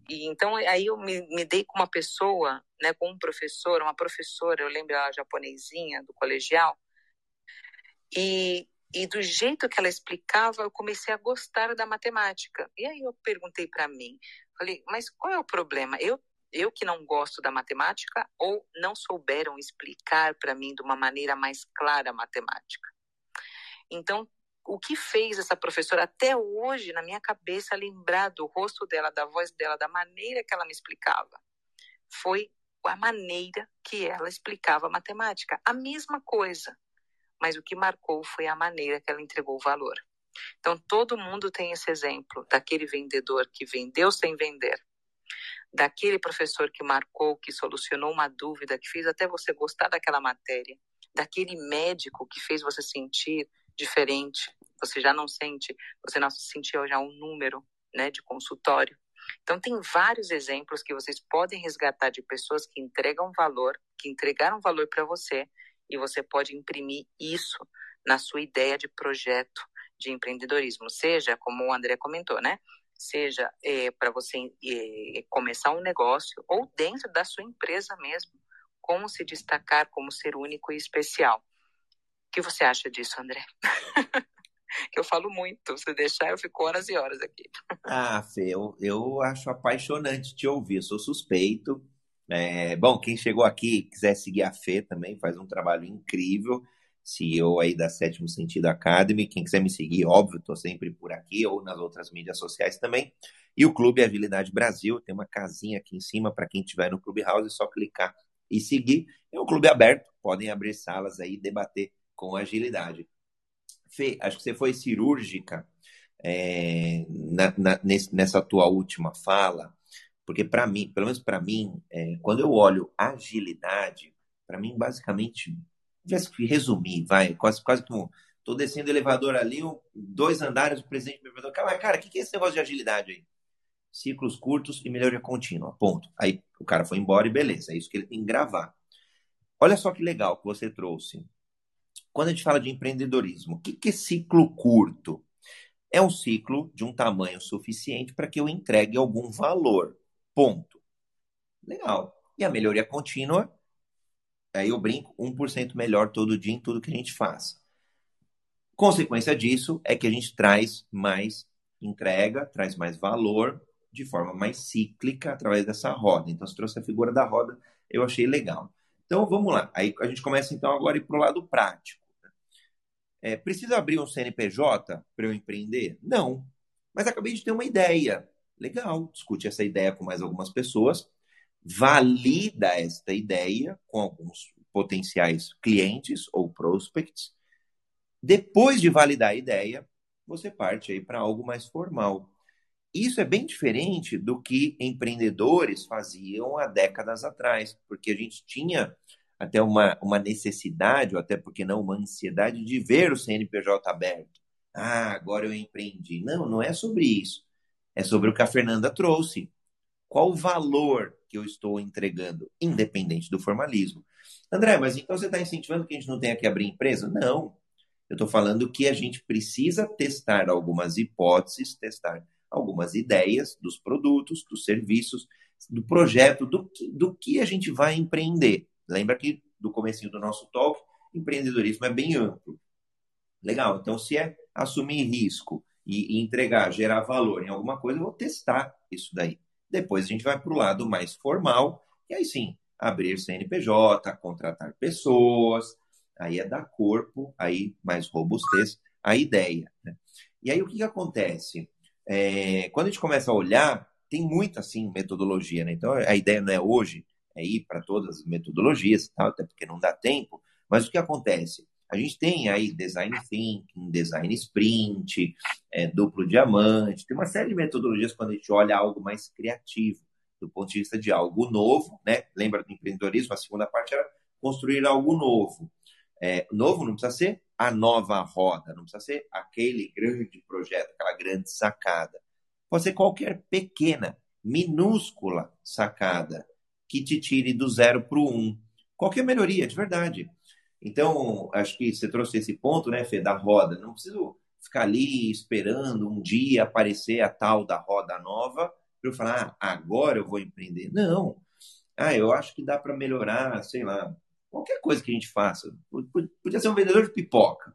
e então aí eu me, me, dei com uma pessoa, né, com um professor, uma professora, eu lembro a japonesinha do colegial. E, e do jeito que ela explicava, eu comecei a gostar da matemática. E aí eu perguntei para mim, falei, mas qual é o problema? Eu eu que não gosto da matemática ou não souberam explicar para mim de uma maneira mais clara a matemática? Então, o que fez essa professora até hoje, na minha cabeça, lembrar do rosto dela, da voz dela, da maneira que ela me explicava, foi a maneira que ela explicava a matemática. A mesma coisa, mas o que marcou foi a maneira que ela entregou o valor. Então, todo mundo tem esse exemplo daquele vendedor que vendeu sem vender, daquele professor que marcou, que solucionou uma dúvida, que fez até você gostar daquela matéria, daquele médico que fez você sentir diferente, você já não sente, você não sentiu já um número, né, de consultório. Então tem vários exemplos que vocês podem resgatar de pessoas que entregam valor, que entregaram valor para você e você pode imprimir isso na sua ideia de projeto de empreendedorismo, seja como o André comentou, né? Seja é, para você é, começar um negócio ou dentro da sua empresa mesmo, como se destacar como ser único e especial. O que você acha disso, André? que eu falo muito. Se deixar, eu fico horas e horas aqui. Ah, Fê, eu, eu acho apaixonante te ouvir. Sou suspeito. É, bom, quem chegou aqui quiser seguir a Fê também, faz um trabalho incrível. CEO aí da Sétimo Sentido Academy. Quem quiser me seguir, óbvio, estou sempre por aqui ou nas outras mídias sociais também. E o Clube Agilidade Brasil, tem uma casinha aqui em cima para quem estiver no Clubhouse, é só clicar e seguir. É um clube aberto, podem abrir salas aí e debater com agilidade. Fê, acho que você foi cirúrgica é, na, na, nessa tua última fala, porque para mim, pelo menos para mim, é, quando eu olho agilidade, para mim, basicamente, tivesse resumir, vai, quase, quase como tô descendo o elevador ali, dois andares, o presidente me perguntou, cara, cara, o que, que é esse negócio de agilidade aí? Ciclos curtos e melhoria contínua, ponto. Aí o cara foi embora e beleza, é isso que ele tem que gravar. Olha só que legal que você trouxe. Quando a gente fala de empreendedorismo, o que é ciclo curto? É um ciclo de um tamanho suficiente para que eu entregue algum valor. Ponto. Legal. E a melhoria contínua aí eu brinco, 1% melhor todo dia em tudo que a gente faz. Consequência disso é que a gente traz mais entrega, traz mais valor de forma mais cíclica através dessa roda. Então, se trouxe a figura da roda, eu achei legal. Então, vamos lá. Aí a gente começa então agora ir para o lado prático. É, precisa abrir um CNPJ para eu empreender? Não. Mas acabei de ter uma ideia. Legal, discute essa ideia com mais algumas pessoas, valida esta ideia com alguns potenciais clientes ou prospects. Depois de validar a ideia, você parte aí para algo mais formal. Isso é bem diferente do que empreendedores faziam há décadas atrás, porque a gente tinha até uma, uma necessidade, ou até porque não uma ansiedade, de ver o CNPJ aberto. Ah, agora eu empreendi. Não, não é sobre isso. É sobre o que a Fernanda trouxe. Qual o valor que eu estou entregando, independente do formalismo? André, mas então você está incentivando que a gente não tenha que abrir empresa? Não. Eu estou falando que a gente precisa testar algumas hipóteses, testar algumas ideias dos produtos, dos serviços, do projeto, do que, do que a gente vai empreender. Lembra que do começo do nosso talk, empreendedorismo é bem amplo. Legal, então se é assumir risco e, e entregar, gerar valor em alguma coisa, eu vou testar isso daí. Depois a gente vai para o lado mais formal, e aí sim, abrir CNPJ, contratar pessoas, aí é dar corpo, aí mais robustez à ideia. Né? E aí o que, que acontece? É, quando a gente começa a olhar, tem muita assim metodologia, né? Então a ideia não é hoje é ir para todas as metodologias, até porque não dá tempo. Mas o que acontece? A gente tem aí design thinking, design sprint, é, duplo diamante, tem uma série de metodologias quando a gente olha algo mais criativo, do ponto de vista de algo novo, né? Lembra do empreendedorismo? A segunda parte era construir algo novo. É, novo não precisa ser a nova roda, não precisa ser aquele grande projeto, aquela grande sacada. Pode ser qualquer pequena, minúscula sacada que te tire do zero para o um. Qualquer melhoria, de verdade. Então, acho que você trouxe esse ponto, né, Fê, da roda. Não preciso ficar ali esperando um dia aparecer a tal da roda nova para eu falar, ah, agora eu vou empreender. Não. Ah, eu acho que dá para melhorar, sei lá, qualquer coisa que a gente faça. Podia ser um vendedor de pipoca.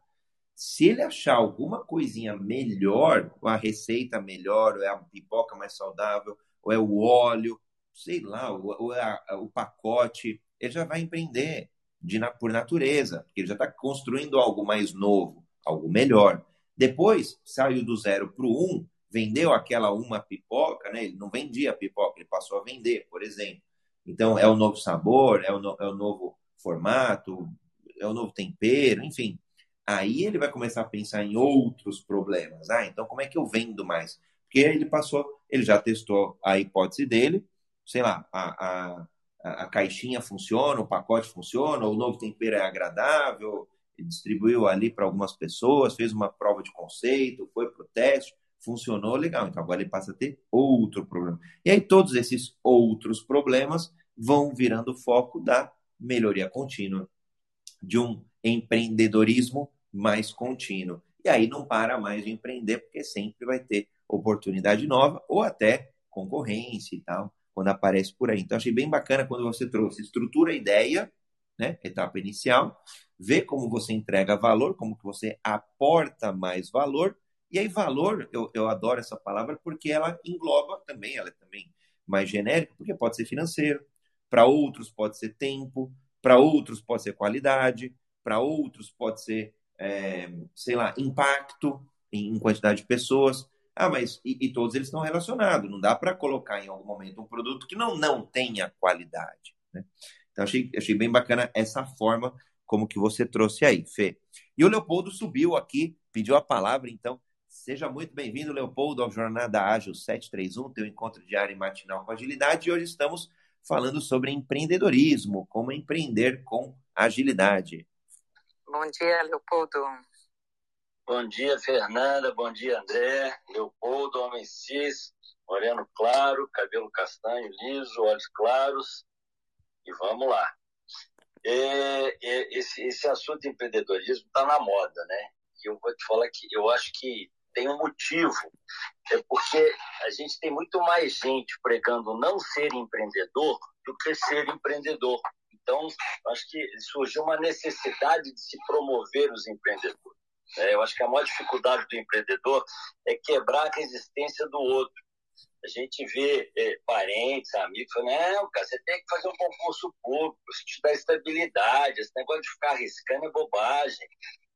Se ele achar alguma coisinha melhor, ou a receita melhor, ou é a pipoca mais saudável, ou é o óleo, sei lá, ou, é o pacote, ele já vai empreender de, por natureza, porque ele já está construindo algo mais novo, algo melhor. Depois, saiu do zero para o um, vendeu aquela uma pipoca, né? ele não vendia pipoca, ele passou a vender, por exemplo. Então, é o novo sabor, é o, no, é o novo formato, é o novo tempero, enfim. Aí ele vai começar a pensar em outros problemas. Ah, então como é que eu vendo mais? Porque ele passou, ele já testou a hipótese dele, sei lá, a, a, caixinha funciona, o pacote funciona, o novo tempero é agradável, distribuiu ali para algumas pessoas, fez uma prova de conceito, foi para o teste, funcionou legal. Então agora ele passa a ter outro problema. E aí todos esses outros problemas vão virando foco da melhoria contínua, de um empreendedorismo mais contínuo. E aí não para mais de empreender, porque sempre vai ter oportunidade nova ou até concorrência e tal quando aparece por aí. Então, achei bem bacana quando você trouxe estrutura a ideia, né, etapa inicial, ver como você entrega valor, como que você aporta mais valor, e aí valor, eu, eu adoro essa palavra porque ela engloba também, ela é também mais genérica, porque pode ser financeiro, para outros pode ser tempo, para outros pode ser qualidade, para outros pode ser, é, sei lá, impacto em quantidade de pessoas. Ah, mas e, e todos eles estão relacionados. Não dá para colocar em algum momento um produto que não, não tenha qualidade. Né? Então, achei, achei bem bacana essa forma como que você trouxe aí, Fê. E o Leopoldo subiu aqui, pediu a palavra, então seja muito bem-vindo, Leopoldo, ao Jornada Ágil 731, teu encontro diário e matinal com agilidade. E hoje estamos falando sobre empreendedorismo, como empreender com agilidade. Bom dia, Leopoldo. Bom dia, Fernanda. Bom dia, André. Leopoldo, homem cis, moreno claro, cabelo castanho liso, olhos claros. E vamos lá. É, é, esse, esse assunto de empreendedorismo está na moda, né? E eu vou te falar que eu acho que tem um motivo. É porque a gente tem muito mais gente pregando não ser empreendedor do que ser empreendedor. Então, acho que surgiu uma necessidade de se promover os empreendedores. É, eu acho que a maior dificuldade do empreendedor é quebrar a resistência do outro. A gente vê é, parentes, amigos, falando, não, cara, você tem que fazer um concurso público, isso te dá estabilidade, esse negócio de ficar arriscando é bobagem,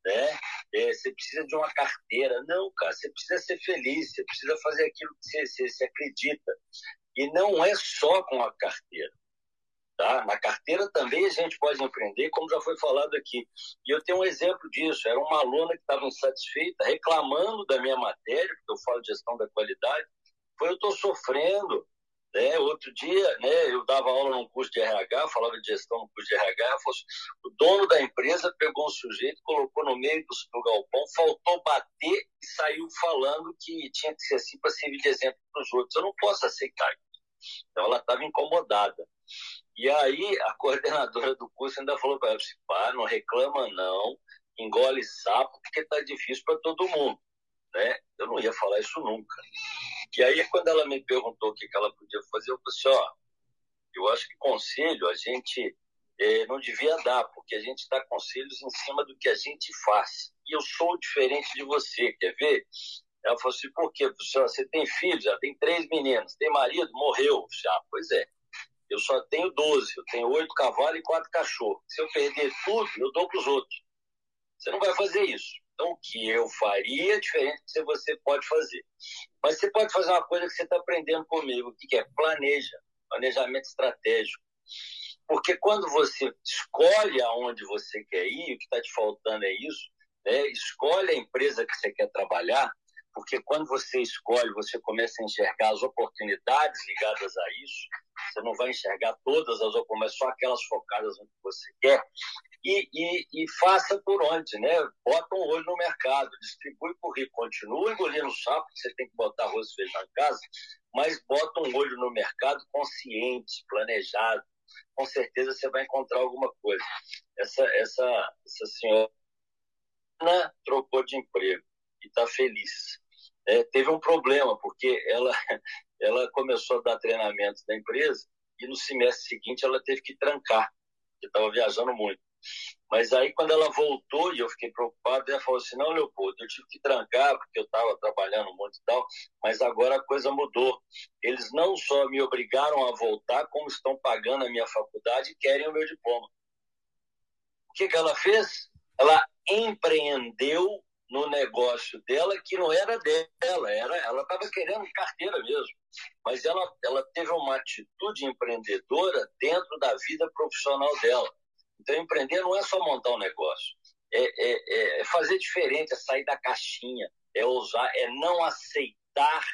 né? É, você precisa de uma carteira. Não, cara, você precisa ser feliz, você precisa fazer aquilo que você, você, você acredita. E não é só com a carteira. Tá? Na carteira também a gente pode empreender, como já foi falado aqui. E eu tenho um exemplo disso. Era uma aluna que estava insatisfeita, reclamando da minha matéria, porque eu falo de gestão da qualidade. Foi, eu estou sofrendo. Né? Outro dia, né, eu dava aula num curso de RH, falava de gestão no curso de RH. Assim, o dono da empresa pegou um sujeito, colocou no meio do, do galpão, faltou bater e saiu falando que tinha que ser assim para servir de exemplo para os outros. Eu não posso aceitar isso. Então ela estava incomodada. E aí a coordenadora do curso ainda falou para ela, assim, pá, não reclama não, engole sapo, porque tá difícil para todo mundo. Né? Eu não ia falar isso nunca. E aí quando ela me perguntou o que, ela podia fazer, eu falei ó, eu acho que conselho a gente é, não devia dar, porque a gente dá conselhos em cima do que a gente faz. E eu sou diferente de você, quer ver? Ela falou assim, por quê? Você tem filhos, já tem três meninos, tem marido, morreu. Já, pois é. Eu só tenho 12, eu tenho oito cavalos e quatro cachorros. Se eu perder tudo, eu dou para os outros. Você não vai fazer isso. Então, o que eu faria é diferente do que você pode fazer. Mas você pode fazer uma coisa que você está aprendendo comigo, que é planeja, planejamento estratégico. Porque quando você escolhe aonde você quer ir, o que está te faltando é isso, né? escolhe a empresa que você quer trabalhar, porque quando você escolhe, você começa a enxergar as oportunidades ligadas a isso. Você não vai enxergar todas as oportunidades, só aquelas focadas onde você quer. E, e, e, faça por onde, né? Bota um olho no mercado, distribui currículo, continua engolindo sapo, você tem que botar arroz e feijão em casa, mas bota um olho no mercado consciente, planejado. Com certeza você vai encontrar alguma coisa. Essa, essa, essa senhora trocou de emprego e está feliz é, teve um problema, porque ela, ela começou a dar treinamento da empresa e no semestre seguinte ela teve que trancar, porque estava viajando muito. Mas aí, quando ela voltou e eu fiquei preocupado, ela falou assim: Não, Leopoldo, eu tive que trancar porque eu estava trabalhando muito e tal, mas agora a coisa mudou. Eles não só me obrigaram a voltar, como estão pagando a minha faculdade e querem o meu diploma. O que, que ela fez? Ela empreendeu no negócio dela que não era dela, era, ela estava querendo carteira mesmo. Mas ela, ela teve uma atitude empreendedora dentro da vida profissional dela. Então, empreender não é só montar um negócio, é, é, é fazer diferente, é sair da caixinha, é usar, é não aceitar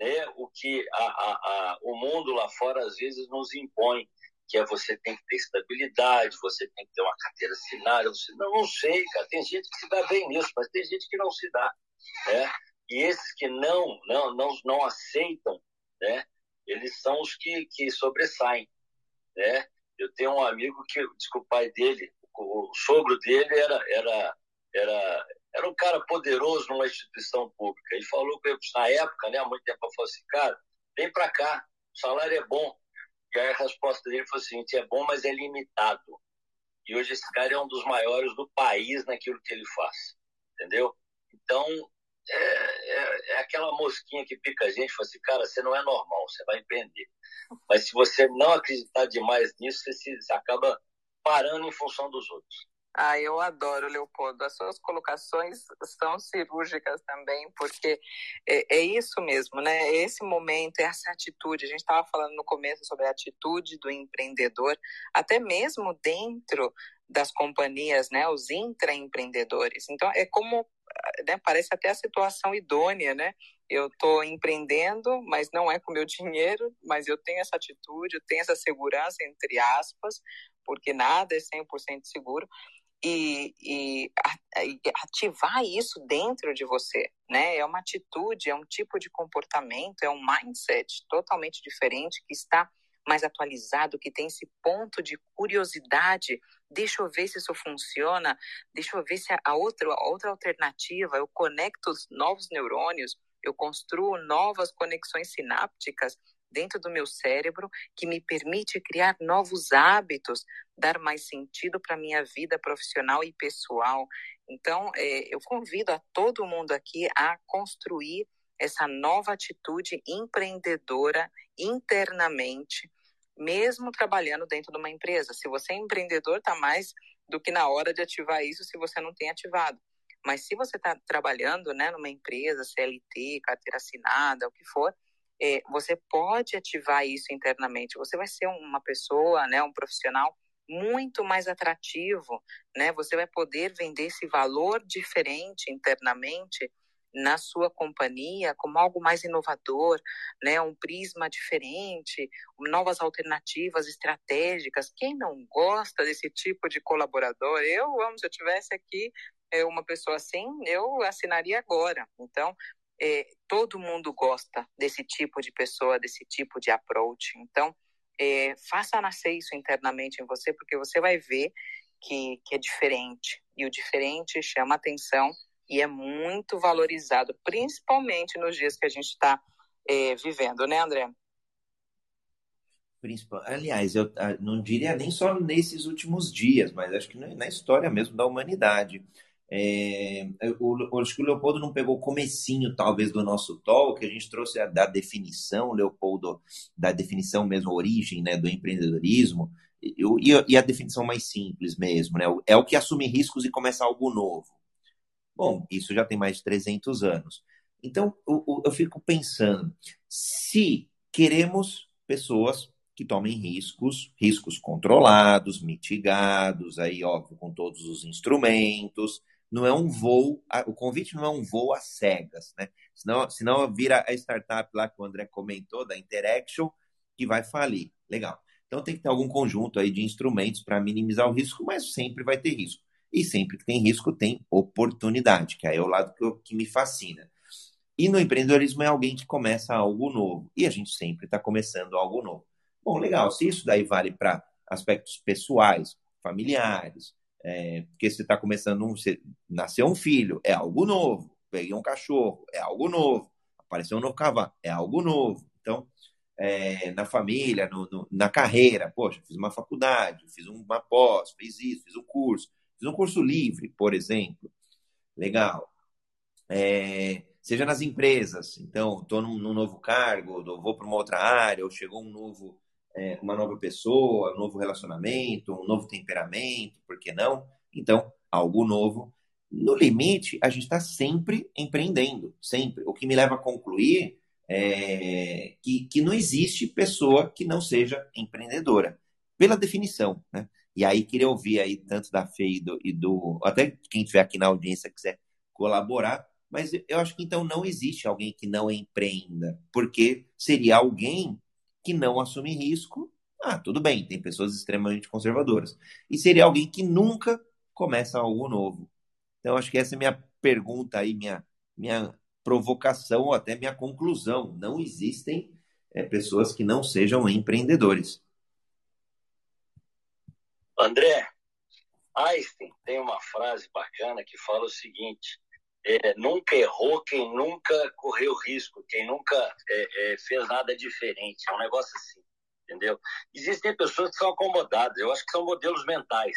né, o que a, a, a, o mundo lá fora às vezes nos impõe que é você tem que ter estabilidade, você tem que ter uma carteira assinada. Você, não, não sei, cara. Tem gente que se dá bem nisso, mas tem gente que não se dá. Né? E esses que não, não, não, não aceitam, né? eles são os que, que sobressaem. Né? Eu tenho um amigo que, que o pai dele, o, o sogro dele era, era, era, era um cara poderoso numa instituição pública. Ele falou, na época, né, há muito tempo, falou assim, cara, vem para cá, o salário é bom, e aí a resposta dele foi o seguinte: é bom, mas é limitado. E hoje esse cara é um dos maiores do país naquilo que ele faz. Entendeu? Então, é, é, é aquela mosquinha que pica a gente, fala assim, cara, você não é normal, você vai empreender. Mas se você não acreditar demais nisso, você, se, você acaba parando em função dos outros. Ah, eu adoro, Leopoldo. As suas colocações são cirúrgicas também, porque é, é isso mesmo, né? Esse momento, essa atitude. A gente estava falando no começo sobre a atitude do empreendedor, até mesmo dentro das companhias, né? Os intraempreendedores. Então, é como, né? parece até a situação idônea, né? Eu estou empreendendo, mas não é com meu dinheiro, mas eu tenho essa atitude, eu tenho essa segurança, entre aspas, porque nada é 100% seguro e, e, ativar isso dentro de você, né? É uma atitude, é um tipo de comportamento, é um mindset totalmente diferente que está mais atualizado, que tem esse ponto de curiosidade. Deixa eu ver se isso funciona, deixa eu ver se a outra, a outra alternativa, eu conecto os novos neurônios, eu construo novas conexões sinápticas dentro do meu cérebro que me permite criar novos hábitos, dar mais sentido para minha vida profissional e pessoal. Então, é, eu convido a todo mundo aqui a construir essa nova atitude empreendedora internamente, mesmo trabalhando dentro de uma empresa. Se você é empreendedor, está mais do que na hora de ativar isso se você não tem ativado. Mas se você está trabalhando né, numa empresa, CLT, carteira assinada, o que for, é, você pode ativar isso internamente. Você vai ser uma pessoa, né, um profissional muito mais atrativo, né? Você vai poder vender esse valor diferente internamente na sua companhia como algo mais inovador, né, um prisma diferente, novas alternativas estratégicas. Quem não gosta desse tipo de colaborador? Eu amo, se eu tivesse aqui é, uma pessoa assim, eu assinaria agora. Então, é, todo mundo gosta desse tipo de pessoa, desse tipo de approach. Então, é, faça nascer isso internamente em você, porque você vai ver que, que é diferente. E o diferente chama atenção e é muito valorizado, principalmente nos dias que a gente está é, vivendo, né, André? Principal. Aliás, eu ah, não diria nem só nesses últimos dias, mas acho que na história mesmo da humanidade. É, o, acho que o Leopoldo não pegou o comecinho, talvez, do nosso talk, a gente trouxe a, da definição, Leopoldo, da definição mesmo, a origem né, do empreendedorismo, e, e, a definição mais simples mesmo, né? É o que assume riscos e começa algo novo. Bom, isso já tem mais de 300 anos. Então, eu, eu fico pensando, se queremos pessoas que tomem riscos, riscos controlados, mitigados, aí, óbvio, com todos os instrumentos, não é um voo, o convite não é um voo às cegas, né? Senão, senão vira a startup lá que o André comentou, da Interaction, que vai falir. Legal. Então tem que ter algum conjunto aí de instrumentos para minimizar o risco, mas sempre vai ter risco. E sempre que tem risco, tem oportunidade, que aí é o lado que, eu, que me fascina. E no empreendedorismo é alguém que começa algo novo. E a gente sempre está começando algo novo. Bom, legal. Se isso daí vale para aspectos pessoais, familiares, é, porque você está começando, um, você, nasceu um filho, é algo novo. Peguei um cachorro, é algo novo. Apareceu um novo cavalo, é algo novo. Então, é, na família, no, no, na carreira, poxa, fiz uma faculdade, fiz uma pós, fiz isso, fiz um curso, fiz um curso livre, por exemplo. Legal. É, seja nas empresas, então, estou num, num, novo cargo, vou para uma outra área, ou chegou um novo é, uma nova pessoa, um novo relacionamento, um novo temperamento, por que não? Então, algo novo. No limite, a gente está sempre empreendendo, sempre. O que me leva a concluir é que, que não existe pessoa que não seja empreendedora, pela definição, né? E aí queria ouvir aí tanto da Fê e do, e do até quem estiver aqui na audiência quiser colaborar, mas eu acho que então não existe alguém que não empreenda, porque seria alguém que não assume risco, ah, tudo bem, tem pessoas extremamente conservadoras. E seria alguém que nunca começa algo novo. Então, acho que essa é minha pergunta aí, minha, minha provocação ou até minha conclusão. Não existem é, pessoas que não sejam empreendedores. André, Einstein tem uma frase bacana que fala o seguinte: é, nunca errou quem nunca correu risco, quem nunca é, é, fez nada diferente. É um negócio assim, entendeu? Existem pessoas que são acomodadas, eu acho que são modelos mentais.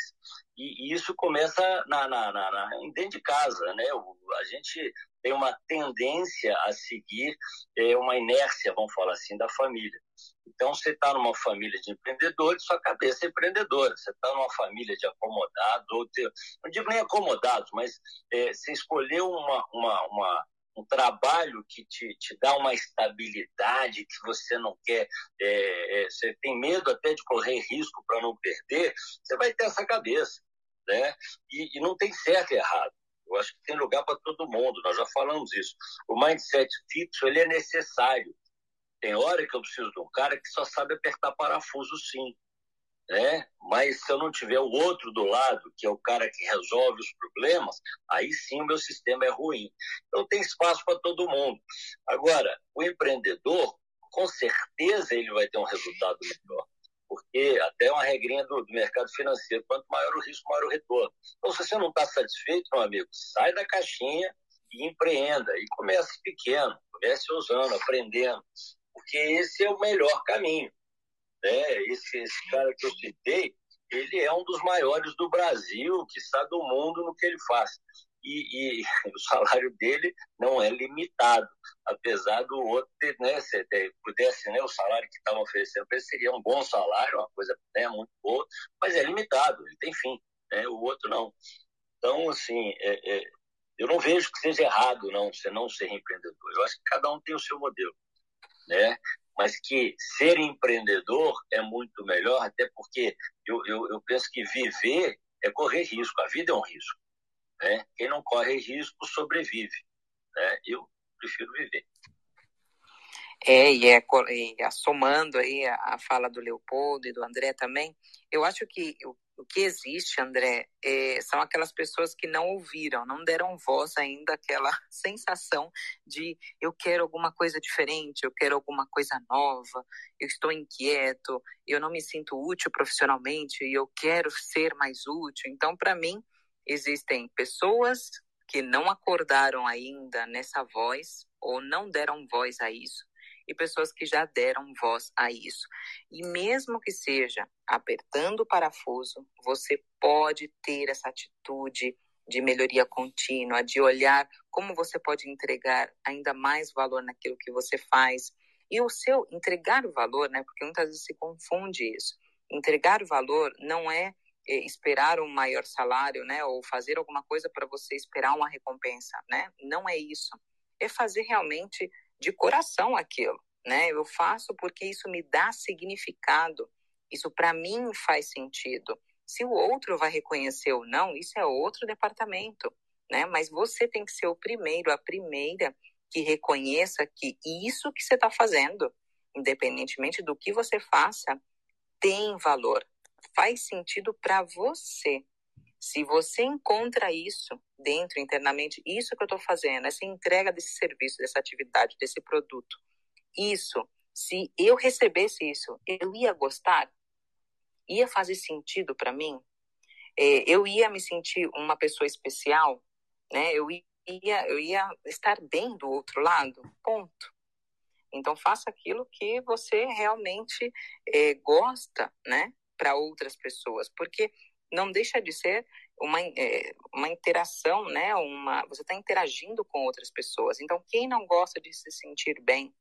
E, e isso começa na, na, na, na, dentro de casa, né? O, a gente tem uma tendência a seguir é, uma inércia, vamos falar assim, da família. Então, você está numa família de empreendedores, sua cabeça é empreendedora. Você está numa família de acomodados, ou ter, não digo nem acomodados, mas é, você escolheu uma, uma, uma, um trabalho que te, te dá uma estabilidade que você não quer, é, é, você tem medo até de correr risco para não perder, você vai ter essa cabeça. Né? E, e não tem certo e errado. Eu acho que tem lugar para todo mundo, nós já falamos isso. O mindset fixo ele é necessário. Tem hora que eu preciso de um cara que só sabe apertar parafuso sim. Né? Mas se eu não tiver o outro do lado, que é o cara que resolve os problemas, aí sim o meu sistema é ruim. Então tem espaço para todo mundo. Agora, o empreendedor, com certeza ele vai ter um resultado melhor porque até uma regrinha do, do, mercado financeiro, quanto maior o risco, maior o retorno. Então, se você não está satisfeito, meu amigo, sai da caixinha e empreenda, e comece pequeno, comece usando, aprendendo, porque esse é o melhor caminho. Né? Esse, esse cara que eu citei, ele é um dos maiores do Brasil, que está do mundo no que ele faz. E, e, o salário dele não é limitado, apesar do outro, né, se pudesse, né, o salário que estavam oferecendo para ele seria um bom salário, uma coisa né, muito boa, mas é limitado, ele tem fim, né, o outro não. Então, assim, é, é, eu não vejo que seja errado não você não ser empreendedor. Eu acho que cada um tem o seu modelo, né? Mas que ser empreendedor é muito melhor, até porque eu, eu, eu penso que viver é correr risco. A vida é um risco, né? Quem não corre risco sobrevive, né? Eu prefiro viver. É, e, é, e somando aí a, a, fala do Leopoldo e do André também, eu acho que o, o que existe, André, é, são aquelas pessoas que não ouviram, não deram voz ainda àquela sensação de eu quero alguma coisa diferente, eu quero alguma coisa nova, eu estou inquieto, eu não me sinto útil profissionalmente e eu quero ser mais útil. Então, para mim, existem pessoas que não acordaram ainda nessa voz ou não deram voz a isso e pessoas que já deram voz a isso. E mesmo que seja apertando o parafuso, você pode ter essa atitude de melhoria contínua, de olhar como você pode entregar ainda mais valor naquilo que você faz. E o seu entregar o valor, né? Porque muitas vezes se confunde isso. Entregar o valor não é, é esperar um maior salário, né? Ou fazer alguma coisa para você esperar uma recompensa, né? Não é isso. É fazer realmente de coração aquilo, né? Eu faço porque isso me dá significado, isso para mim faz sentido. Se o outro vai reconhecer ou não, isso é outro departamento, né? Mas você tem que ser o primeiro, a primeira que reconheça que isso que você está fazendo, independentemente do que você faça, tem valor, faz sentido para você. Se você encontra isso dentro, internamente, isso que eu estou fazendo, essa entrega desse serviço, dessa atividade, desse produto, isso, se eu recebesse isso, eu ia gostar? Ia fazer sentido para mim? É, eu ia me sentir uma pessoa especial? Né? Eu, ia, eu ia estar bem do outro lado? Ponto. Então, faça aquilo que você realmente é, gosta, né? Para outras pessoas. Porque não deixa de ser uma, é, uma interação, né? Uma, você está interagindo com outras pessoas. Então, quem não gosta de se sentir bem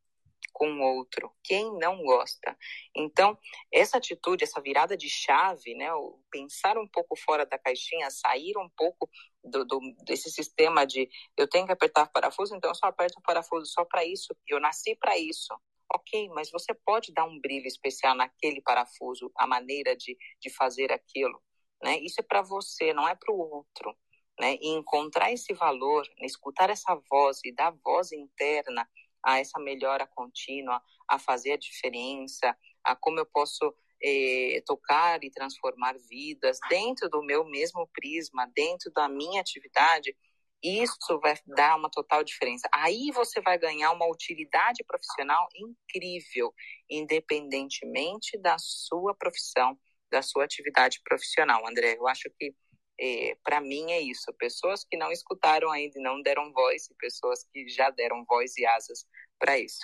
com o outro? Quem não gosta? Então, essa atitude, essa virada de chave, né? O pensar um pouco fora da caixinha, sair um pouco do, do, desse sistema de eu tenho que apertar parafuso, então eu só aperto o parafuso só para isso, eu nasci para isso. Ok, mas você pode dar um brilho especial naquele parafuso, a maneira de, de fazer aquilo. Né? Isso é para você, não é para o outro. Né? E encontrar esse valor, escutar essa voz e dar voz interna a essa melhora contínua, a fazer a diferença, a como eu posso eh, tocar e transformar vidas dentro do meu mesmo prisma, dentro da minha atividade, isso vai dar uma total diferença. Aí você vai ganhar uma utilidade profissional incrível, independentemente da sua profissão, da sua atividade profissional, André. Eu acho que é, para mim é isso. Pessoas que não escutaram ainda e não deram voz, e pessoas que já deram voz e asas para isso.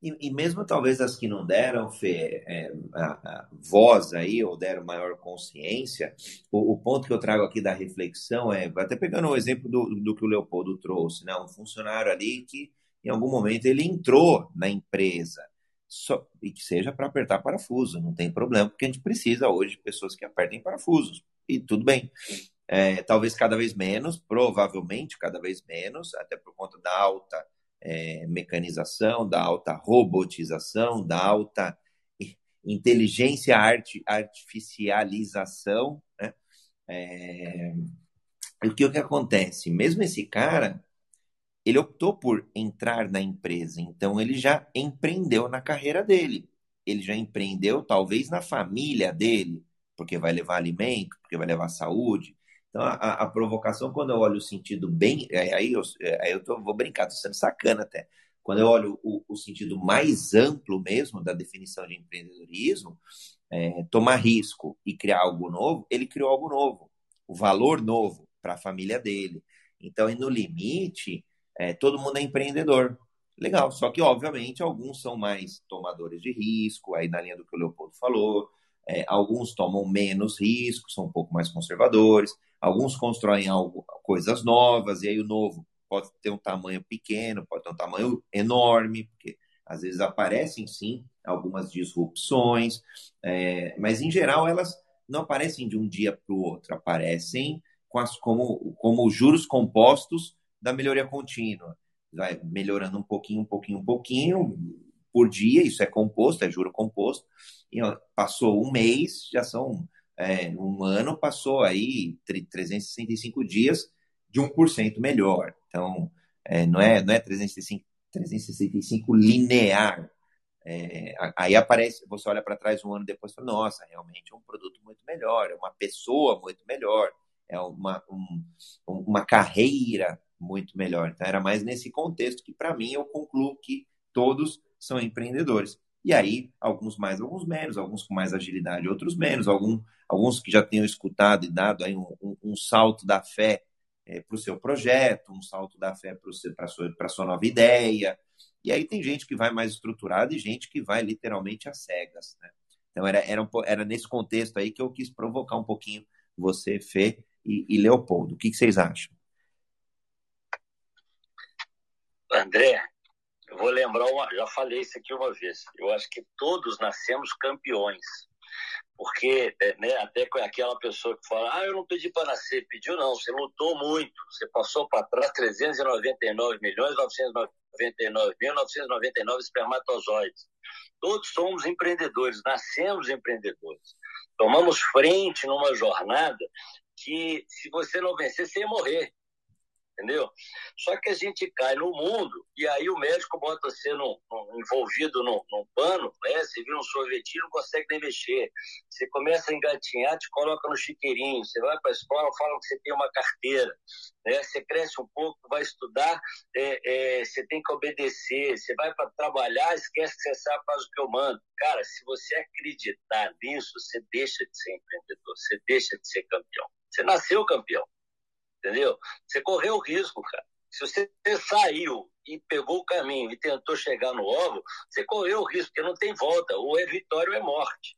E, e, mesmo talvez as que não deram, Fê, é, a, a voz aí, ou deram maior consciência, o, o, ponto que eu trago aqui da reflexão é, até pegando o exemplo do, do que o Leopoldo trouxe, né? um funcionário ali que em algum momento ele entrou na empresa, só, e que seja para apertar parafuso, não tem problema, porque a gente precisa hoje de pessoas que apertem parafusos, e tudo bem. É, talvez cada vez menos, provavelmente cada vez menos, até por conta da alta é, mecanização, da alta robotização, da alta inteligência art, artificialização. Né? É, o que, o que acontece? Mesmo esse cara, ele optou por entrar na empresa, então ele já empreendeu na carreira dele. Ele já empreendeu, talvez, na família dele, porque vai levar alimento, porque vai levar saúde. Então, a, a provocação, quando eu olho o sentido bem. É, aí eu, é, aí eu tô, vou brincar, estou sendo sacana até. Quando eu olho o, o, sentido mais amplo mesmo da definição de empreendedorismo, é, tomar risco e criar algo novo, ele criou algo novo, o valor novo para a família dele. Então, no limite, é, todo mundo é empreendedor. Legal, só que, obviamente, alguns são mais tomadores de risco, aí na linha do que o Leopoldo falou, é, alguns tomam menos risco, são um pouco mais conservadores, alguns constroem algo, coisas novas, e aí o novo pode ter um tamanho pequeno, pode ter um tamanho enorme, porque às vezes aparecem sim algumas disrupções, é, mas em geral elas não aparecem de um dia para o outro, aparecem com as, como, como juros compostos da melhoria contínua. Vai melhorando um pouquinho, um pouquinho, um pouquinho por dia, isso é composto, é juro composto. E, passou um mês, já são é, um ano, passou aí 365 dias de 1% melhor. Então, é, não, é, não é 365, 365 linear. É, aí aparece, você olha para trás um ano depois e fala, nossa, realmente é um produto muito melhor, é uma pessoa muito melhor, é uma, um, uma carreira muito melhor. Então, era mais nesse contexto que, para mim, eu concluo que todos são empreendedores. E aí, alguns mais, alguns menos, alguns com mais agilidade, outros menos, algum, alguns que já tenham escutado e dado aí um, um, um salto da fé é, para o seu projeto, um salto da fé para a sua, sua nova ideia. E aí tem gente que vai mais estruturada e gente que vai literalmente às cegas. Né? Então, era, era, um, era nesse contexto aí que eu quis provocar um pouquinho você, Fê e, e Leopoldo. O que, que vocês acham? André, eu vou lembrar, uma, já falei isso aqui uma vez. Eu acho que todos nascemos campeões. Porque, é, né, até com aquela pessoa que fala, ah, eu não pedi para nascer, pediu não, você lutou muito, você passou para trás 399 milhões 999 mil 999 espermatozoides. Todos somos empreendedores, nascemos empreendedores. Tomamos frente numa jornada que, se você não vencer, você ia morrer entendeu? Só que a gente cai no mundo e aí o médico bota você no, no, envolvido num, pano, né? Você vira um sorvetinho, não consegue nem mexer. Você começa a engatinhar, te coloca no chiqueirinho. Você vai para a escola, falam que você tem uma carteira. Né? Você cresce um pouco, vai estudar, é, é, você tem que obedecer. Você vai para trabalhar, esquece que você sabe, faz o que eu mando. Cara, se você acreditar nisso, você deixa de ser empreendedor, você deixa de ser campeão. Você nasceu campeão entendeu? Você correu o risco, cara. Se você saiu e pegou o caminho e tentou chegar no ovo, você correu o risco, porque não tem volta. Ou é vitória ou é morte.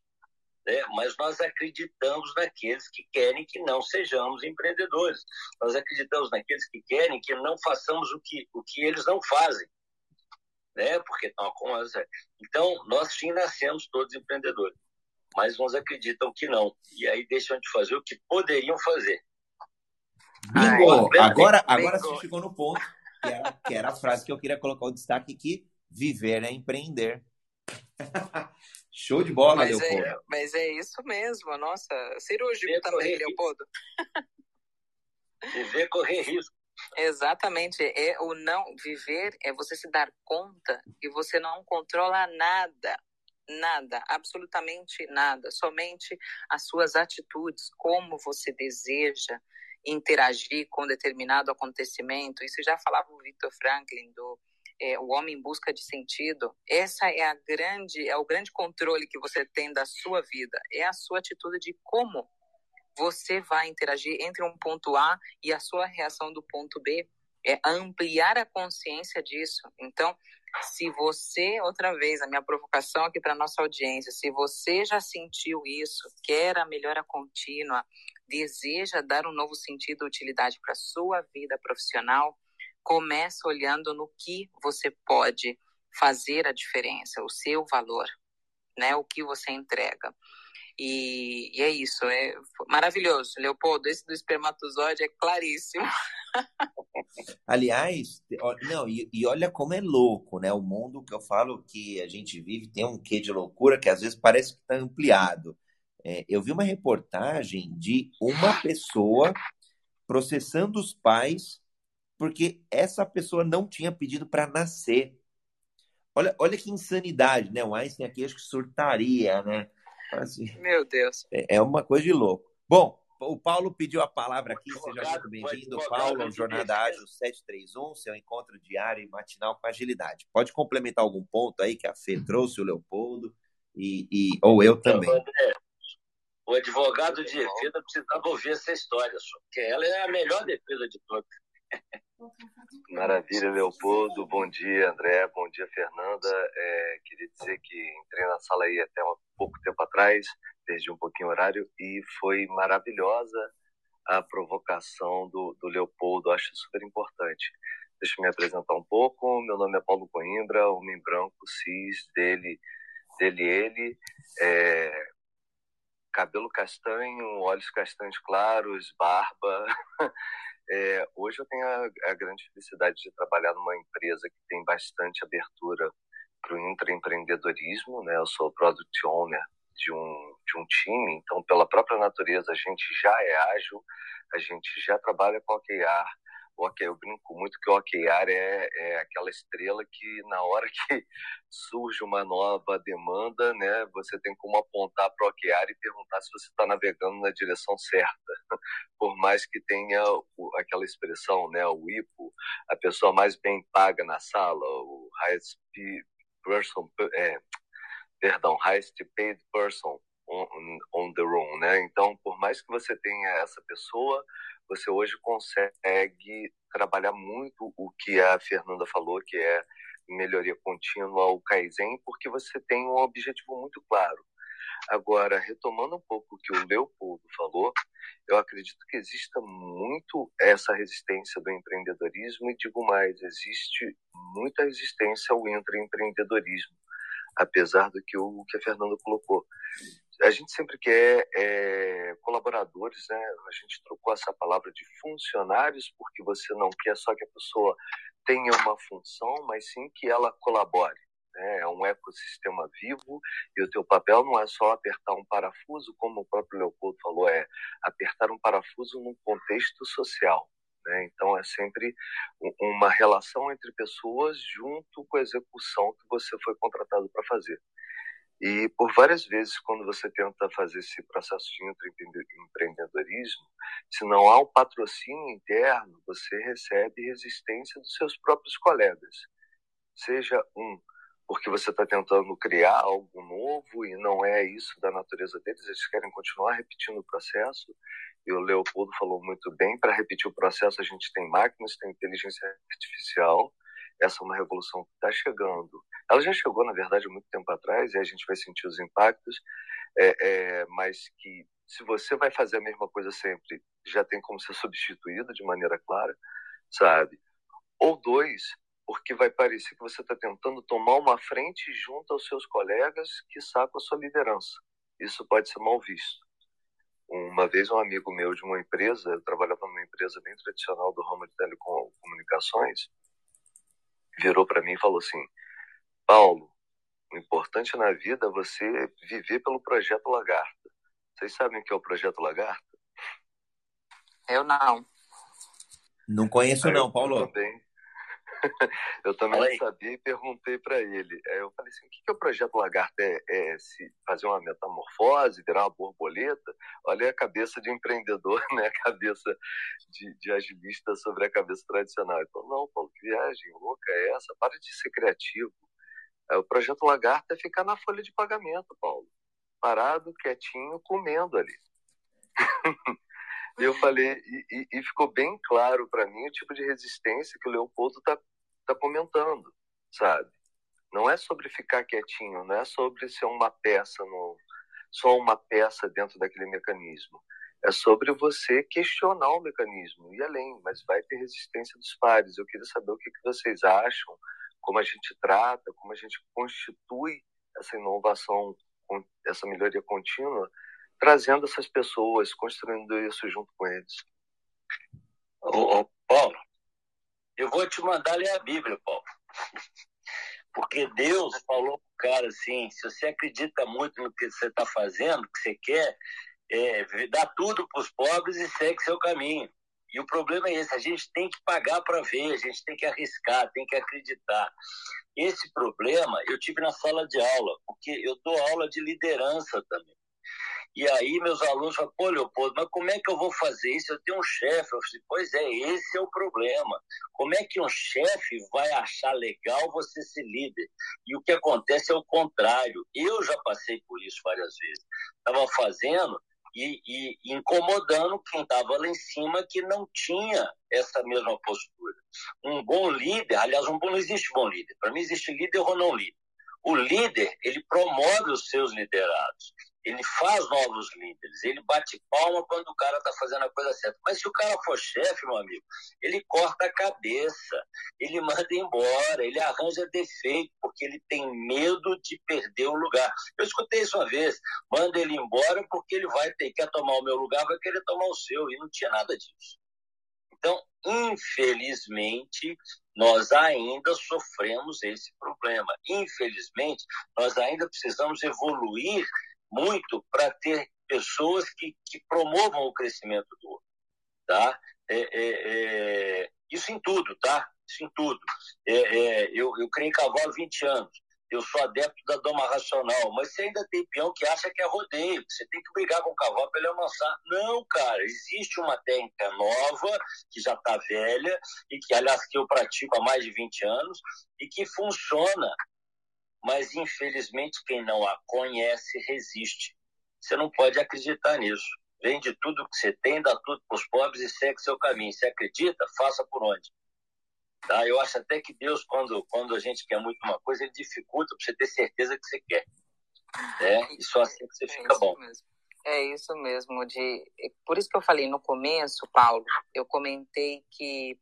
Né? Mas nós acreditamos naqueles que querem que não sejamos empreendedores. Nós acreditamos naqueles que querem que não façamos o que, o que eles não fazem. Né? Porque não, então, nós sim nascemos todos empreendedores. Mas uns acreditam que não. E aí deixam de fazer o que poderiam fazer. Bingo! Ai, agora, agora você chegou no ponto, que era, que era a frase que eu queria colocar o destaque que viver é empreender. Show de bola, mas Leopoldo. É, mas é isso mesmo, nossa, cirúrgico viver também, Leopoldo. Viver correr risco. Exatamente, é o não viver é você se dar conta que você não controla nada, nada, absolutamente nada, somente as suas atitudes, como você deseja, interagir com determinado acontecimento. Isso já falava o Victor Franklin do é, o homem em busca de sentido. Essa é a grande é o grande controle que você tem da sua vida. É a sua atitude de como você vai interagir entre um ponto A e a sua reação do ponto B. É ampliar a consciência disso. Então, se você, outra vez, a minha provocação aqui para nossa audiência, se você já sentiu isso, quer a melhora contínua, deseja dar um novo sentido e utilidade para a sua vida profissional, começa olhando no que você pode fazer a diferença, o seu valor, né? O que você entrega. E, e é isso, é maravilhoso. Leopoldo, esse do espermatozoide é claríssimo. Aliás, não, e, e, olha como é louco, né? O mundo que eu falo que a gente vive tem um quê de loucura que às vezes parece que está ampliado. É, eu vi uma reportagem de uma pessoa processando os pais porque essa pessoa não tinha pedido para nascer. Olha, olha que insanidade, né? O Einstein aqui acho que surtaria, né? Assim, Meu Deus. É, é uma coisa de louco. Bom, o Paulo pediu a palavra aqui, seja muito bem-vindo. Paulo, Jornada Ágil 731, seu encontro diário e matinal com agilidade. Pode complementar algum ponto aí que a Fê trouxe, o Leopoldo, e, e ou eu também. André, o advogado de defesa precisava ouvir essa história, só, porque ela é a melhor defesa de todas. Maravilha, Leopoldo. Bom dia, André. Bom dia, Fernanda. É, queria dizer que entrei na sala aí até um pouco tempo atrás, perdi um pouquinho o horário e foi maravilhosa a provocação do, do Leopoldo. Acho super importante. Deixa eu me apresentar um pouco. Meu nome é Paulo Coimbra, homem branco, cis, dele, dele, ele. É, cabelo castanho, olhos castanhos claros, barba. É, hoje eu tenho a, a, grande felicidade de trabalhar numa empresa que tem bastante abertura para o intraempreendedorismo. Né? Eu sou product owner de um, de um time, então, pela própria natureza, a gente já é ágil, a gente já trabalha com OKR, OK, eu brinco muito que o OKR é, é aquela estrela que na hora que surge uma nova demanda, né, você tem como apontar para o OKR e perguntar se você está navegando na direção certa. Por mais que tenha aquela expressão, né, o IPO, a pessoa mais bem paga na sala, o highest person, é, perdão, highest paid person on, on the room, né? Então, por mais que você tenha essa pessoa, você hoje consegue trabalhar muito o que a Fernanda falou, que é melhoria contínua, o Kaizen, porque você tem um objetivo muito claro. Agora, retomando um pouco o que o Leopoldo falou, eu acredito que exista muito essa resistência do empreendedorismo e digo mais, existe muita resistência ao intraempreendedorismo, apesar do que o que a Fernanda colocou a gente sempre quer é, colaboradores, né? A gente trocou essa palavra de funcionários porque você não quer só que a pessoa tenha uma função, mas sim que ela colabore. Né? É um ecossistema vivo e o teu papel não é só apertar um parafuso, como o próprio Leopoldo falou, é apertar um parafuso num contexto social. Né? Então é sempre uma relação entre pessoas junto com a execução que você foi contratado para fazer. E por várias vezes, quando você tenta fazer esse processo de empreendedorismo, se não há um patrocínio interno, você recebe resistência dos seus próprios colegas. Seja um, porque você está tentando criar algo novo e não é isso da natureza deles, eles querem continuar repetindo o processo. E o Leopoldo falou muito bem: para repetir o processo, a gente tem máquinas, tem inteligência artificial essa é uma revolução que está chegando. Ela já chegou, na verdade, muito tempo atrás, e a gente vai sentir os impactos, é, é, mas que se você vai fazer a mesma coisa sempre, já tem como ser substituído de maneira clara, sabe? Ou dois, porque vai parecer que você está tentando tomar uma frente junto aos seus colegas que sacam a sua liderança. Isso pode ser mal visto. Uma vez um amigo meu de uma empresa, eu trabalhava numa empresa bem tradicional do ramo de telecomunicações, virou para mim e falou assim: Paulo, o importante na vida é você viver pelo projeto Lagarta. Vocês sabem o que é o projeto Lagarta? Eu não. Não conheço, não, Paulo. Eu também, eu também não sabia e perguntei para ele. Eu falei assim: o que, que é o projeto Lagarta? É, é se fazer uma metamorfose, virar uma borboleta? Olha a cabeça de empreendedor, né? A cabeça de, de agilista sobre a cabeça tradicional. Ele falou: não, Paulo, que viagem louca é essa? Para de ser criativo. O projeto Lagarta é ficar na folha de pagamento, Paulo. Parado, quietinho, comendo ali. eu falei, e, e, ficou bem claro para mim o tipo de resistência que o Leopoldo está tá comentando, sabe? Não é sobre ficar quietinho, não é sobre ser uma peça, no, só uma peça dentro daquele mecanismo. É sobre você questionar o mecanismo e além, mas vai ter resistência dos pares. Eu queria saber o que, que vocês acham, como a gente trata, como a gente constitui essa inovação, essa melhoria contínua trazendo essas pessoas, construindo isso junto com eles. Ô, ô, Paulo, eu vou te mandar ler a Bíblia, Paulo. Porque Deus falou pro cara assim: se você acredita muito no que você está fazendo, que você quer, é, dá tudo para os pobres e segue seu caminho. E o problema é esse: a gente tem que pagar para ver, a gente tem que arriscar, tem que acreditar. Esse problema eu tive na sala de aula, porque eu dou aula de liderança também. E aí meus alunos falam, pô, Leopoldo, mas como é que eu vou fazer isso? Eu tenho um chefe. Eu falei, pois é, esse é o problema. Como é que um chefe vai achar legal você ser líder? E o que acontece é o contrário. Eu já passei por isso várias vezes. Estava fazendo e, e incomodando quem estava lá em cima que não tinha essa mesma postura. Um bom líder, aliás, um bom, não existe bom líder. Para mim existe líder ou não líder. O líder, ele promove os seus liderados ele faz novos líderes, ele bate palma quando o cara está fazendo a coisa certa. Mas se o cara for chefe, meu amigo, ele corta a cabeça, ele manda embora, ele arranja defeito, porque ele tem medo de perder o lugar. Eu escutei isso uma vez, manda ele embora porque ele vai ter, quer tomar o meu lugar, vai querer tomar o seu, e não tinha nada disso. Então, infelizmente, nós ainda sofremos esse problema. Infelizmente, nós ainda precisamos evoluir muito para ter pessoas que, que promovam o crescimento do outro, tá? É, é, é, isso em tudo, tá? Isso em tudo. É, é, eu, eu criei cavalo há 20 anos. Eu sou adepto da doma racional, mas você ainda tem peão que acha que é rodeio, você tem que brigar com o cavalo para ele amansar. Não, cara, existe uma técnica nova, que já está velha, e que, aliás, que eu pratico há mais de 20 anos, e que funciona mas infelizmente quem não a conhece resiste. Você não pode acreditar nisso. Vende tudo que você tem, dá tudo para os pobres e segue seu caminho. Você acredita? Faça por onde. Tá? Eu acho até que Deus, quando, quando a gente quer muito uma coisa, ele dificulta para você ter certeza que você quer. É, e só assim que você é fica é bom. Mesmo. É isso mesmo. De... Por isso que eu falei no começo, Paulo, eu comentei que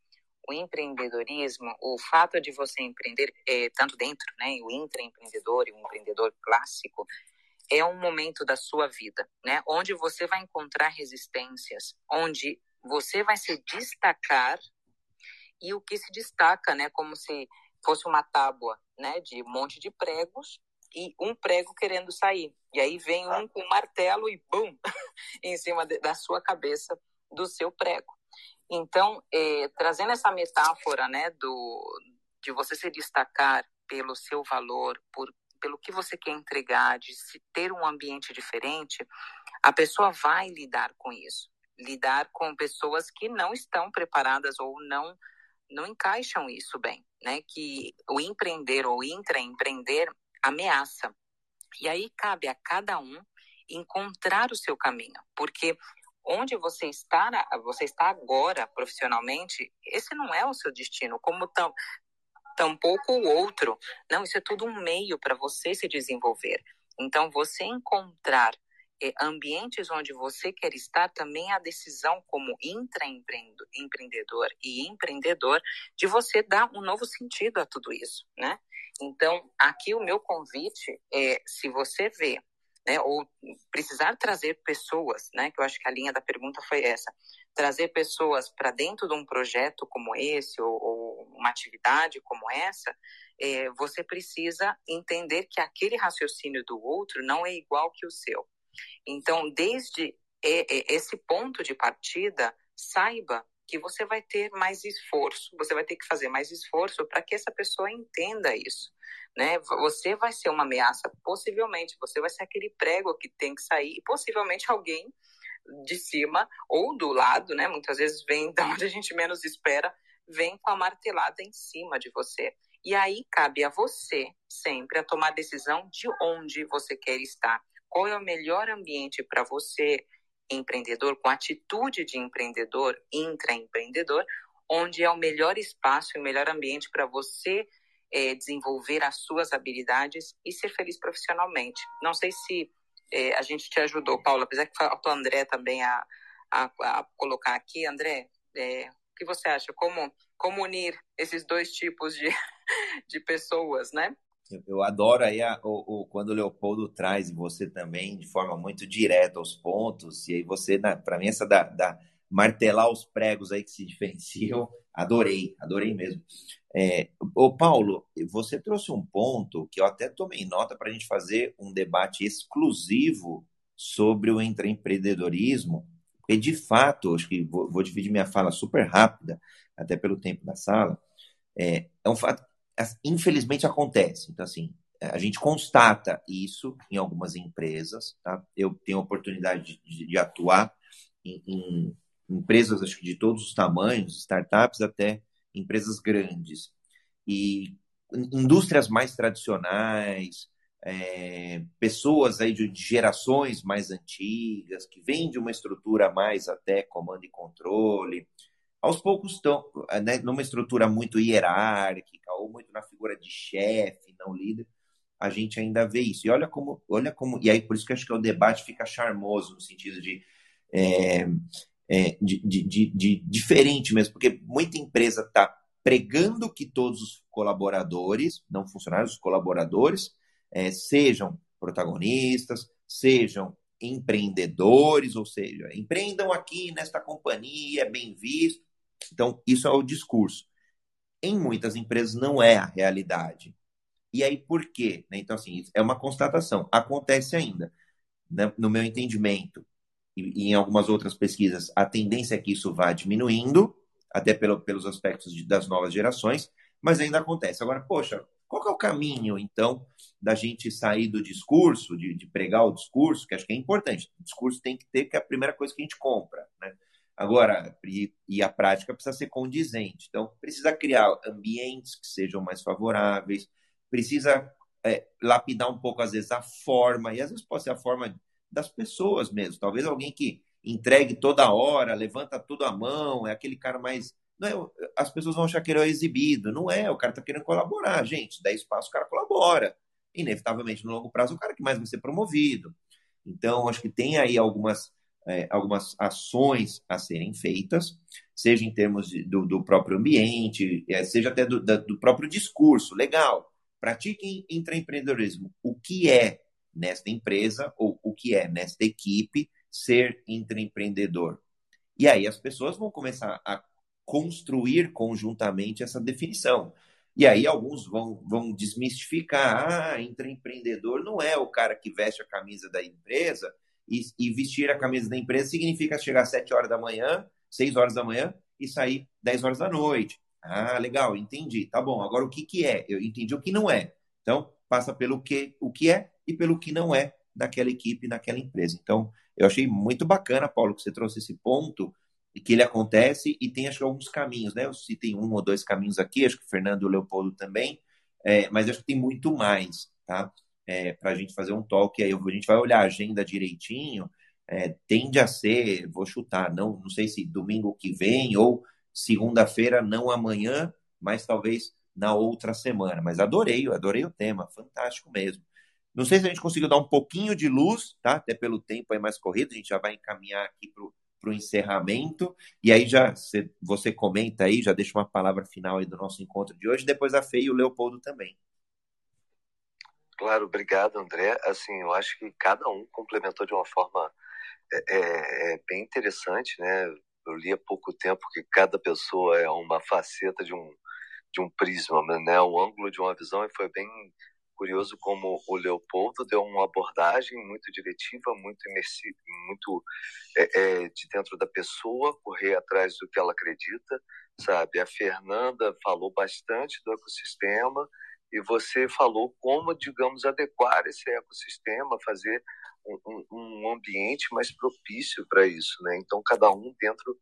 o empreendedorismo, o fato de você empreender, é, tanto dentro, né, o intraempreendedor e o empreendedor clássico, é um momento da sua vida, né, onde você vai encontrar resistências, onde você vai se destacar e o que se destaca, né, como se fosse uma tábua, né, de um monte de pregos e um prego querendo sair. E aí vem um com um martelo e bum, em cima de, da sua cabeça do seu prego. Então, é, trazendo essa metáfora, né, do, de você se destacar pelo seu valor, por, pelo que você quer entregar, de se ter um ambiente diferente, a pessoa vai lidar com isso. Lidar com pessoas que não estão preparadas ou não não encaixam isso bem, né? Que o empreender ou intraempreender ameaça. E aí cabe a cada um encontrar o seu caminho, porque onde você está, você está agora profissionalmente, esse não é o seu destino, como tam, tampouco o outro. Não, isso é tudo um meio para você se desenvolver. Então, você encontrar eh, ambientes onde você quer estar também é a decisão como intraempreendedor e empreendedor de você dar um novo sentido a tudo isso, né? Então, aqui o meu convite é, se você vê né, ou precisar trazer pessoas, né, que eu acho que a linha da pergunta foi essa, trazer pessoas para dentro de um projeto como esse ou, ou uma atividade como essa, é, você precisa entender que aquele raciocínio do outro não é igual que o seu. Então, desde esse ponto de partida, saiba que você vai ter mais esforço, você vai ter que fazer mais esforço para que essa pessoa entenda isso né? Você vai ser uma ameaça, possivelmente. Você vai ser aquele prego que tem que sair, e possivelmente alguém de cima ou do lado, né? Muitas vezes vem da onde a gente menos espera, vem com a martelada em cima de você. E aí cabe a você sempre a tomar a decisão de onde você quer estar. Qual é o melhor ambiente para você, empreendedor, com atitude de empreendedor, intraempreendedor, onde é o melhor espaço e o melhor ambiente para você é, desenvolver as suas habilidades e ser feliz profissionalmente. Não sei se é, a gente te ajudou, Paula, apesar que faltou o André também a, a, a colocar aqui. André, é, o que você acha? Como, como unir esses dois tipos de, de pessoas, né? Eu, eu adoro aí a, o, o, quando o Leopoldo traz você também de forma muito direta aos pontos, e aí você, para mim, essa da, da martelar os pregos aí que se diferenciam, adorei, adorei mesmo. É, ô Paulo, você trouxe um ponto que eu até tomei nota para a gente fazer um debate exclusivo sobre o empreendedorismo, e de fato, acho que vou, vou, dividir minha fala super rápida, até pelo tempo da sala, é, é um fato, infelizmente acontece. Então, assim, a gente constata isso em algumas empresas, tá? Eu tenho a oportunidade de, de atuar em, em empresas, acho que de todos os tamanhos, startups até empresas grandes. E indústrias mais tradicionais, é, pessoas aí de, gerações mais antigas, que vêm de uma estrutura mais até comando e controle, aos poucos estão né, numa estrutura muito hierárquica ou muito na figura de chefe, não líder, a gente ainda vê isso. E olha como, olha como, e aí por isso que acho que o debate fica charmoso no sentido de, é, é, de, de, de, diferente mesmo, porque muita empresa está pregando que todos os colaboradores, não funcionários, os colaboradores, é, sejam protagonistas, sejam empreendedores, ou seja, empreendam aqui nesta companhia, é bem visto. Então, isso é o discurso. Em muitas empresas não é a realidade. E aí, por quê? Né? Então, assim, é uma constatação. Acontece ainda. Né? No meu entendimento, e, em algumas outras pesquisas, a tendência é que isso vá diminuindo, até pelo, pelos aspectos de, das novas gerações, mas ainda acontece. Agora, poxa, qual é o caminho, então, da gente sair do discurso, de, de, pregar o discurso, que acho que é importante. O discurso tem que ter, que é a primeira coisa que a gente compra, né? Agora, e, e a prática precisa ser condizente. Então, precisa criar ambientes que sejam mais favoráveis, precisa é, lapidar um pouco, às vezes, a forma, e às vezes pode ser a forma das pessoas mesmo. Talvez alguém que entregue toda hora, levanta tudo à mão, é aquele cara mais. Não é, as pessoas vão achar que ele é exibido. Não é, o cara está querendo colaborar. Gente, dá espaço, o cara colabora. Inevitavelmente, no longo prazo, o cara que mais vai ser promovido. Então, acho que tem aí algumas é, algumas ações a serem feitas, seja em termos de, do, do, próprio ambiente, é, seja até do, do próprio discurso. Legal, pratiquem intraempreendedorismo. O que é nesta empresa ou o que é nesta equipe ser intraempreendedor? E aí as pessoas vão começar a construir conjuntamente essa definição. E aí alguns vão, vão desmistificar, ah, intraempreendedor não é o cara que veste a camisa da empresa e, e, vestir a camisa da empresa significa chegar às 7 horas da manhã, 6 horas da manhã e sair 10 horas da noite. Ah, legal, entendi. Tá bom. Agora o que, que é? Eu entendi o que não é. Então, passa pelo que, o que é e pelo que não é daquela equipe, naquela empresa. Então, eu achei muito bacana, Paulo, que você trouxe esse ponto e que ele acontece e tem acho que alguns caminhos, né? Eu citei um ou dois caminhos aqui, acho que o Fernando e o Leopoldo também, é, mas acho que tem muito mais, tá? é, para a gente fazer um toque. Aí a gente vai olhar a agenda direitinho. É, tende a ser, vou chutar, não, não sei se domingo que vem ou segunda-feira, não amanhã, mas talvez na outra semana. Mas adorei, adorei o tema, fantástico mesmo. Não sei se a gente conseguiu dar um pouquinho de luz, tá? Até pelo tempo aí mais corrido, a gente já vai encaminhar aqui para o encerramento. E aí já você, você comenta aí, já deixa uma palavra final aí do nosso encontro de hoje, depois a Fê e o Leopoldo também. Claro, obrigado, André. Assim, eu acho que cada um complementou de uma forma é, é, é, bem interessante, né? Eu li há pouco tempo que cada pessoa é uma faceta de um de um prisma, né? Um ângulo de uma visão e foi bem curioso como o Leopoldo deu uma abordagem muito diretiva, muito imersiva, muito é, é, de dentro da pessoa, correr atrás do que ela acredita, sabe? A Fernanda falou bastante do ecossistema e você falou como, digamos, adequar esse ecossistema, fazer um, um ambiente mais propício para isso, né? Então, cada um dentro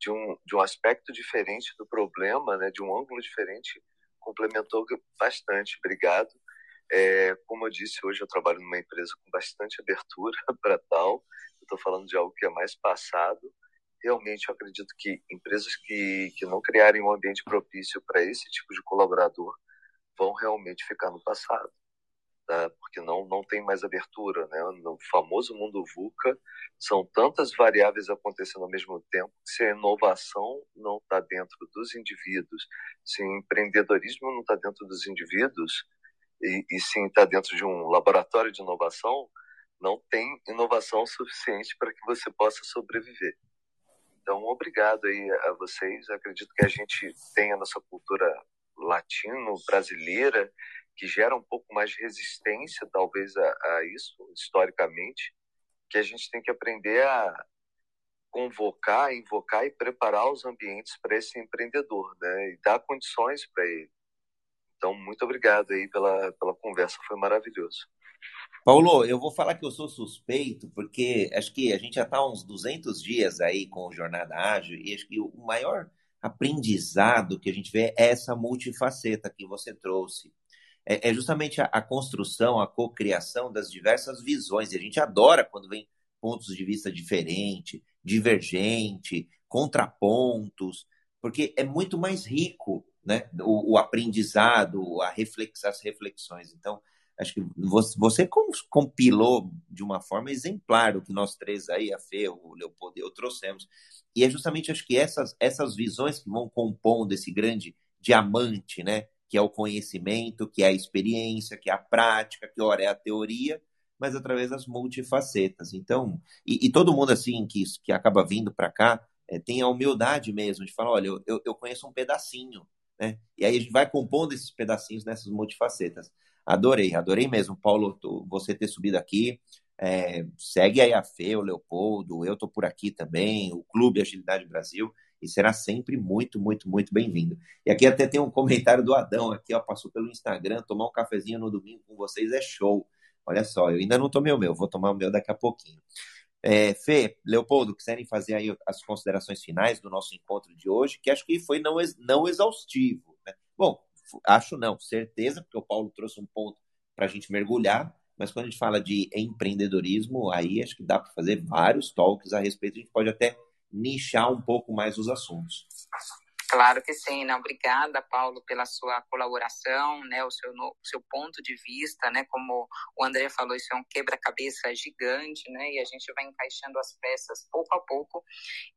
de um, de um aspecto diferente do problema, né? De um ângulo diferente, complementou bastante. Obrigado. É, como eu disse, hoje eu trabalho numa empresa com bastante abertura para tal. Estou falando de algo que é mais passado. Realmente, eu acredito que empresas que, que não criarem um ambiente propício para esse tipo de colaborador vão realmente ficar no passado, tá? porque não, não tem mais abertura. Né? No famoso mundo VUCA, são tantas variáveis acontecendo ao mesmo tempo que se a inovação não está dentro dos indivíduos, se o empreendedorismo não está dentro dos indivíduos, e, e sim está dentro de um laboratório de inovação, não tem inovação suficiente para que você possa sobreviver. Então, obrigado aí a vocês. Acredito que a gente tem a nossa cultura latino, brasileira, que gera um pouco mais de resistência, talvez, a, a isso, historicamente, que a gente tem que aprender a convocar, invocar e preparar os ambientes para esse empreendedor, né? E dar condições para ele. Então, muito obrigado aí pela, pela conversa, foi maravilhoso. Paulo, eu vou falar que eu sou suspeito, porque acho que a gente já está uns 200 dias aí com Jornada Ágil, e acho que o maior aprendizado que a gente vê é essa multifaceta que você trouxe. É, é justamente a, a, construção, a cocriação das diversas visões. E a gente adora quando vem pontos de vista diferente, divergente, contrapontos, porque é muito mais rico né? o, o aprendizado, a reflex, as reflexões. Então, acho que você, compilou de uma forma exemplar o que nós três aí, a Fê, o Leopoldo e eu trouxemos. E é justamente, acho que essas, essas visões que vão compondo esse grande diamante, né? Que é o conhecimento, que é a experiência, que é a prática, que ora é a teoria, mas através das multifacetas. Então, e, e todo mundo assim que, que acaba vindo para cá é, tem a humildade mesmo de falar, olha, eu, eu conheço um pedacinho, né? E aí a gente vai compondo esses pedacinhos nessas multifacetas. Adorei, adorei mesmo, Paulo, você ter subido aqui. É, segue aí a Fê, o Leopoldo, eu tô por aqui também, o Clube Agilidade Brasil, e será sempre muito, muito, muito bem-vindo. E aqui até tem um comentário do Adão, aqui, ó, passou pelo Instagram, tomar um cafezinho no domingo com vocês é show. Olha só, eu ainda não tomei o meu, vou tomar o meu daqui a pouquinho. É, Fê, Leopoldo, quiserem fazer aí as considerações finais do nosso encontro de hoje, que acho que foi não, não exaustivo. Né? Bom, acho não, certeza, porque o Paulo trouxe um ponto para a gente mergulhar, mas quando a gente fala de empreendedorismo, aí acho que dá para fazer vários talks a respeito, a gente pode até nichar um pouco mais os assuntos. Claro que sim, né? Obrigada, Paulo, pela sua colaboração, né? O seu, o seu ponto de vista, né? Como o André falou, isso é um quebra-cabeça gigante, né? E a gente vai encaixando as peças pouco a pouco.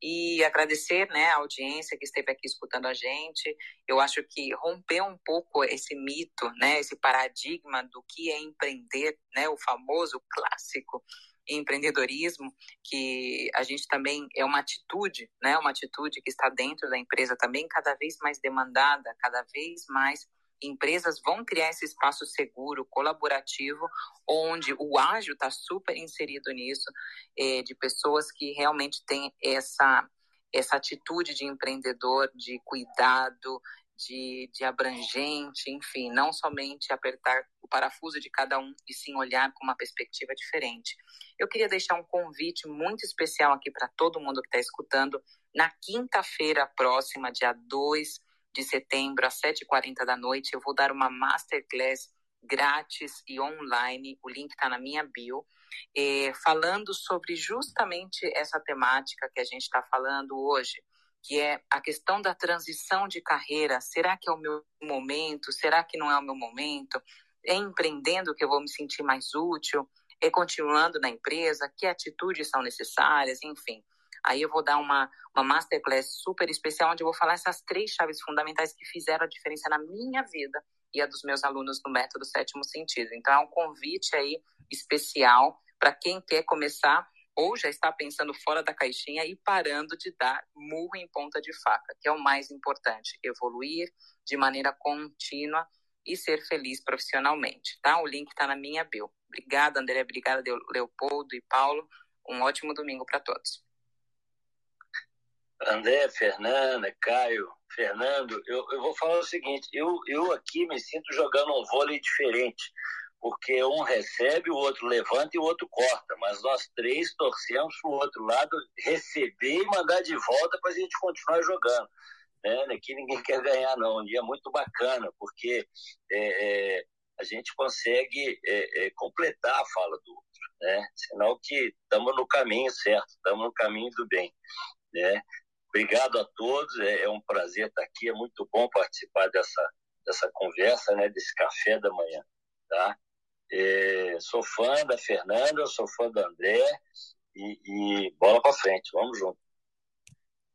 E agradecer, né, a audiência que esteve aqui escutando a gente. Eu acho que romper um pouco esse mito, né? Esse paradigma do que é empreender, né? O famoso clássico empreendedorismo, que a gente também é uma atitude, né? Uma atitude que está dentro da empresa também cada vez mais demandada, cada vez mais empresas vão criar esse espaço seguro, colaborativo, onde o ágil está super inserido nisso, é, de pessoas que realmente têm essa essa atitude de empreendedor, de cuidado, de, de abrangente, enfim, não somente apertar o parafuso de cada um e sim olhar com uma perspectiva diferente. Eu queria deixar um convite muito especial aqui para todo mundo que está escutando. Na quinta-feira próxima, dia 2 de setembro, às 7h40 da noite, eu vou dar uma masterclass grátis e online. O link está na minha bio. Eh, falando sobre justamente essa temática que a gente está falando hoje, que é a questão da transição de carreira. Será que é o meu momento? Será que não é o meu momento? É empreendendo que eu vou me sentir mais útil? É continuando na empresa? Que atitudes são necessárias? Enfim. Aí eu vou dar uma, uma masterclass super especial, onde eu vou falar essas três chaves fundamentais que fizeram a diferença na minha vida e a dos meus alunos no método sétimo sentido. Então é um convite aí especial para quem quer começar ou já está pensando fora da caixinha e parando de dar murro em ponta de faca, que é o mais importante, evoluir de maneira contínua e ser feliz profissionalmente, tá? O link está na minha bio. Obrigada, André, obrigada, Leopoldo e Paulo. Um ótimo domingo para todos. André, Fernanda, Caio, Fernando, eu, eu vou falar o seguinte, eu, eu aqui me sinto jogando um vôlei diferente porque um recebe, o outro levanta e o outro corta, mas nós três torcemos para o outro lado receber e mandar de volta para a gente continuar jogando. Né? Aqui ninguém quer ganhar, não. E é muito bacana, porque é, é, a gente consegue é, é completar a fala do outro, né? sinal que estamos no caminho certo, estamos no caminho do bem. Né? Obrigado a todos, é, é, um prazer estar aqui, é muito bom participar dessa, dessa conversa, né? desse café da manhã. Tá? É, sou fã da Fernanda, sou fã do André e, e bola para frente, vamos junto.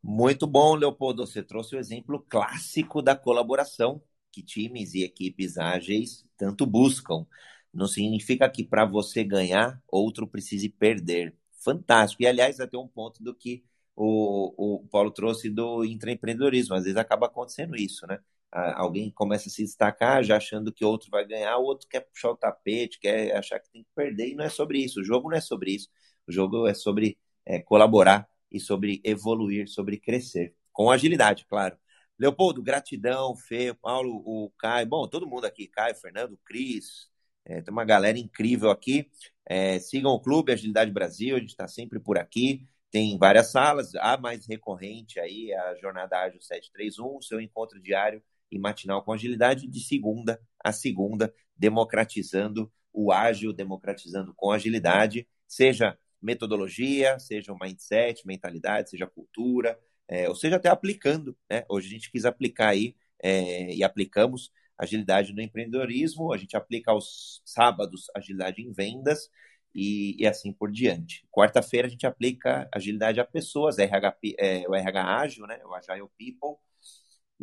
Muito bom, Leopoldo. Você trouxe o exemplo clássico da colaboração que times e equipes ágeis tanto buscam. Não significa que para você ganhar, outro precise perder. Fantástico. E, aliás, até um ponto do que o, o Paulo trouxe do intraempreendedorismo. Às vezes acaba acontecendo isso, né? Alguém começa a se destacar já achando que outro vai ganhar, o outro quer puxar o tapete, quer achar que tem que perder, e não é sobre isso. O jogo não é sobre isso. O jogo é sobre é, colaborar e sobre evoluir, sobre crescer. Com agilidade, claro. Leopoldo, gratidão, Fê, Paulo, o Caio, bom, todo mundo aqui, Caio, Fernando, Cris, é, tem uma galera incrível aqui. É, sigam o Clube Agilidade Brasil, a gente está sempre por aqui. Tem várias salas, a mais recorrente aí, a Jornada Ágil 731, seu encontro diário e matinal com agilidade de segunda a segunda, democratizando o ágil, democratizando com agilidade, seja metodologia, seja o mindset, mentalidade, seja cultura, é, ou seja, até aplicando. Né? Hoje a gente quis aplicar aí é, e aplicamos agilidade no empreendedorismo, a gente aplica aos sábados agilidade em vendas e, e assim por diante. Quarta-feira a gente aplica agilidade a pessoas, RH, é, o RH ágil, né? o Agile People,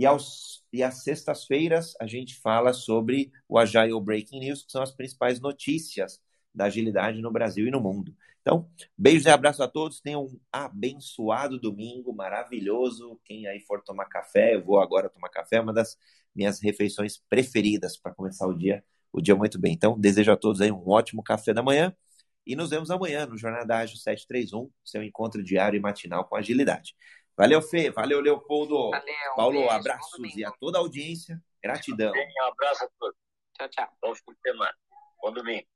e, aos, e às sextas-feiras a gente fala sobre o Agile Breaking News, que são as principais notícias da agilidade no Brasil e no mundo. Então, beijos e abraços a todos. Tenham um abençoado domingo, maravilhoso. Quem aí for tomar café, eu vou agora tomar café, é uma das minhas refeições preferidas para começar o dia, o dia muito bem. Então, desejo a todos aí um ótimo café da manhã e nos vemos amanhã no Jornada Ágil 731, seu encontro diário e matinal com agilidade. Valeu, Fê. Valeu, Leopoldo. Valeu, Paulo, beijo, abraços e a toda a audiência. Gratidão. Um abraço a todos. Tchau, tchau. Bom fim de semana. Bom domingo.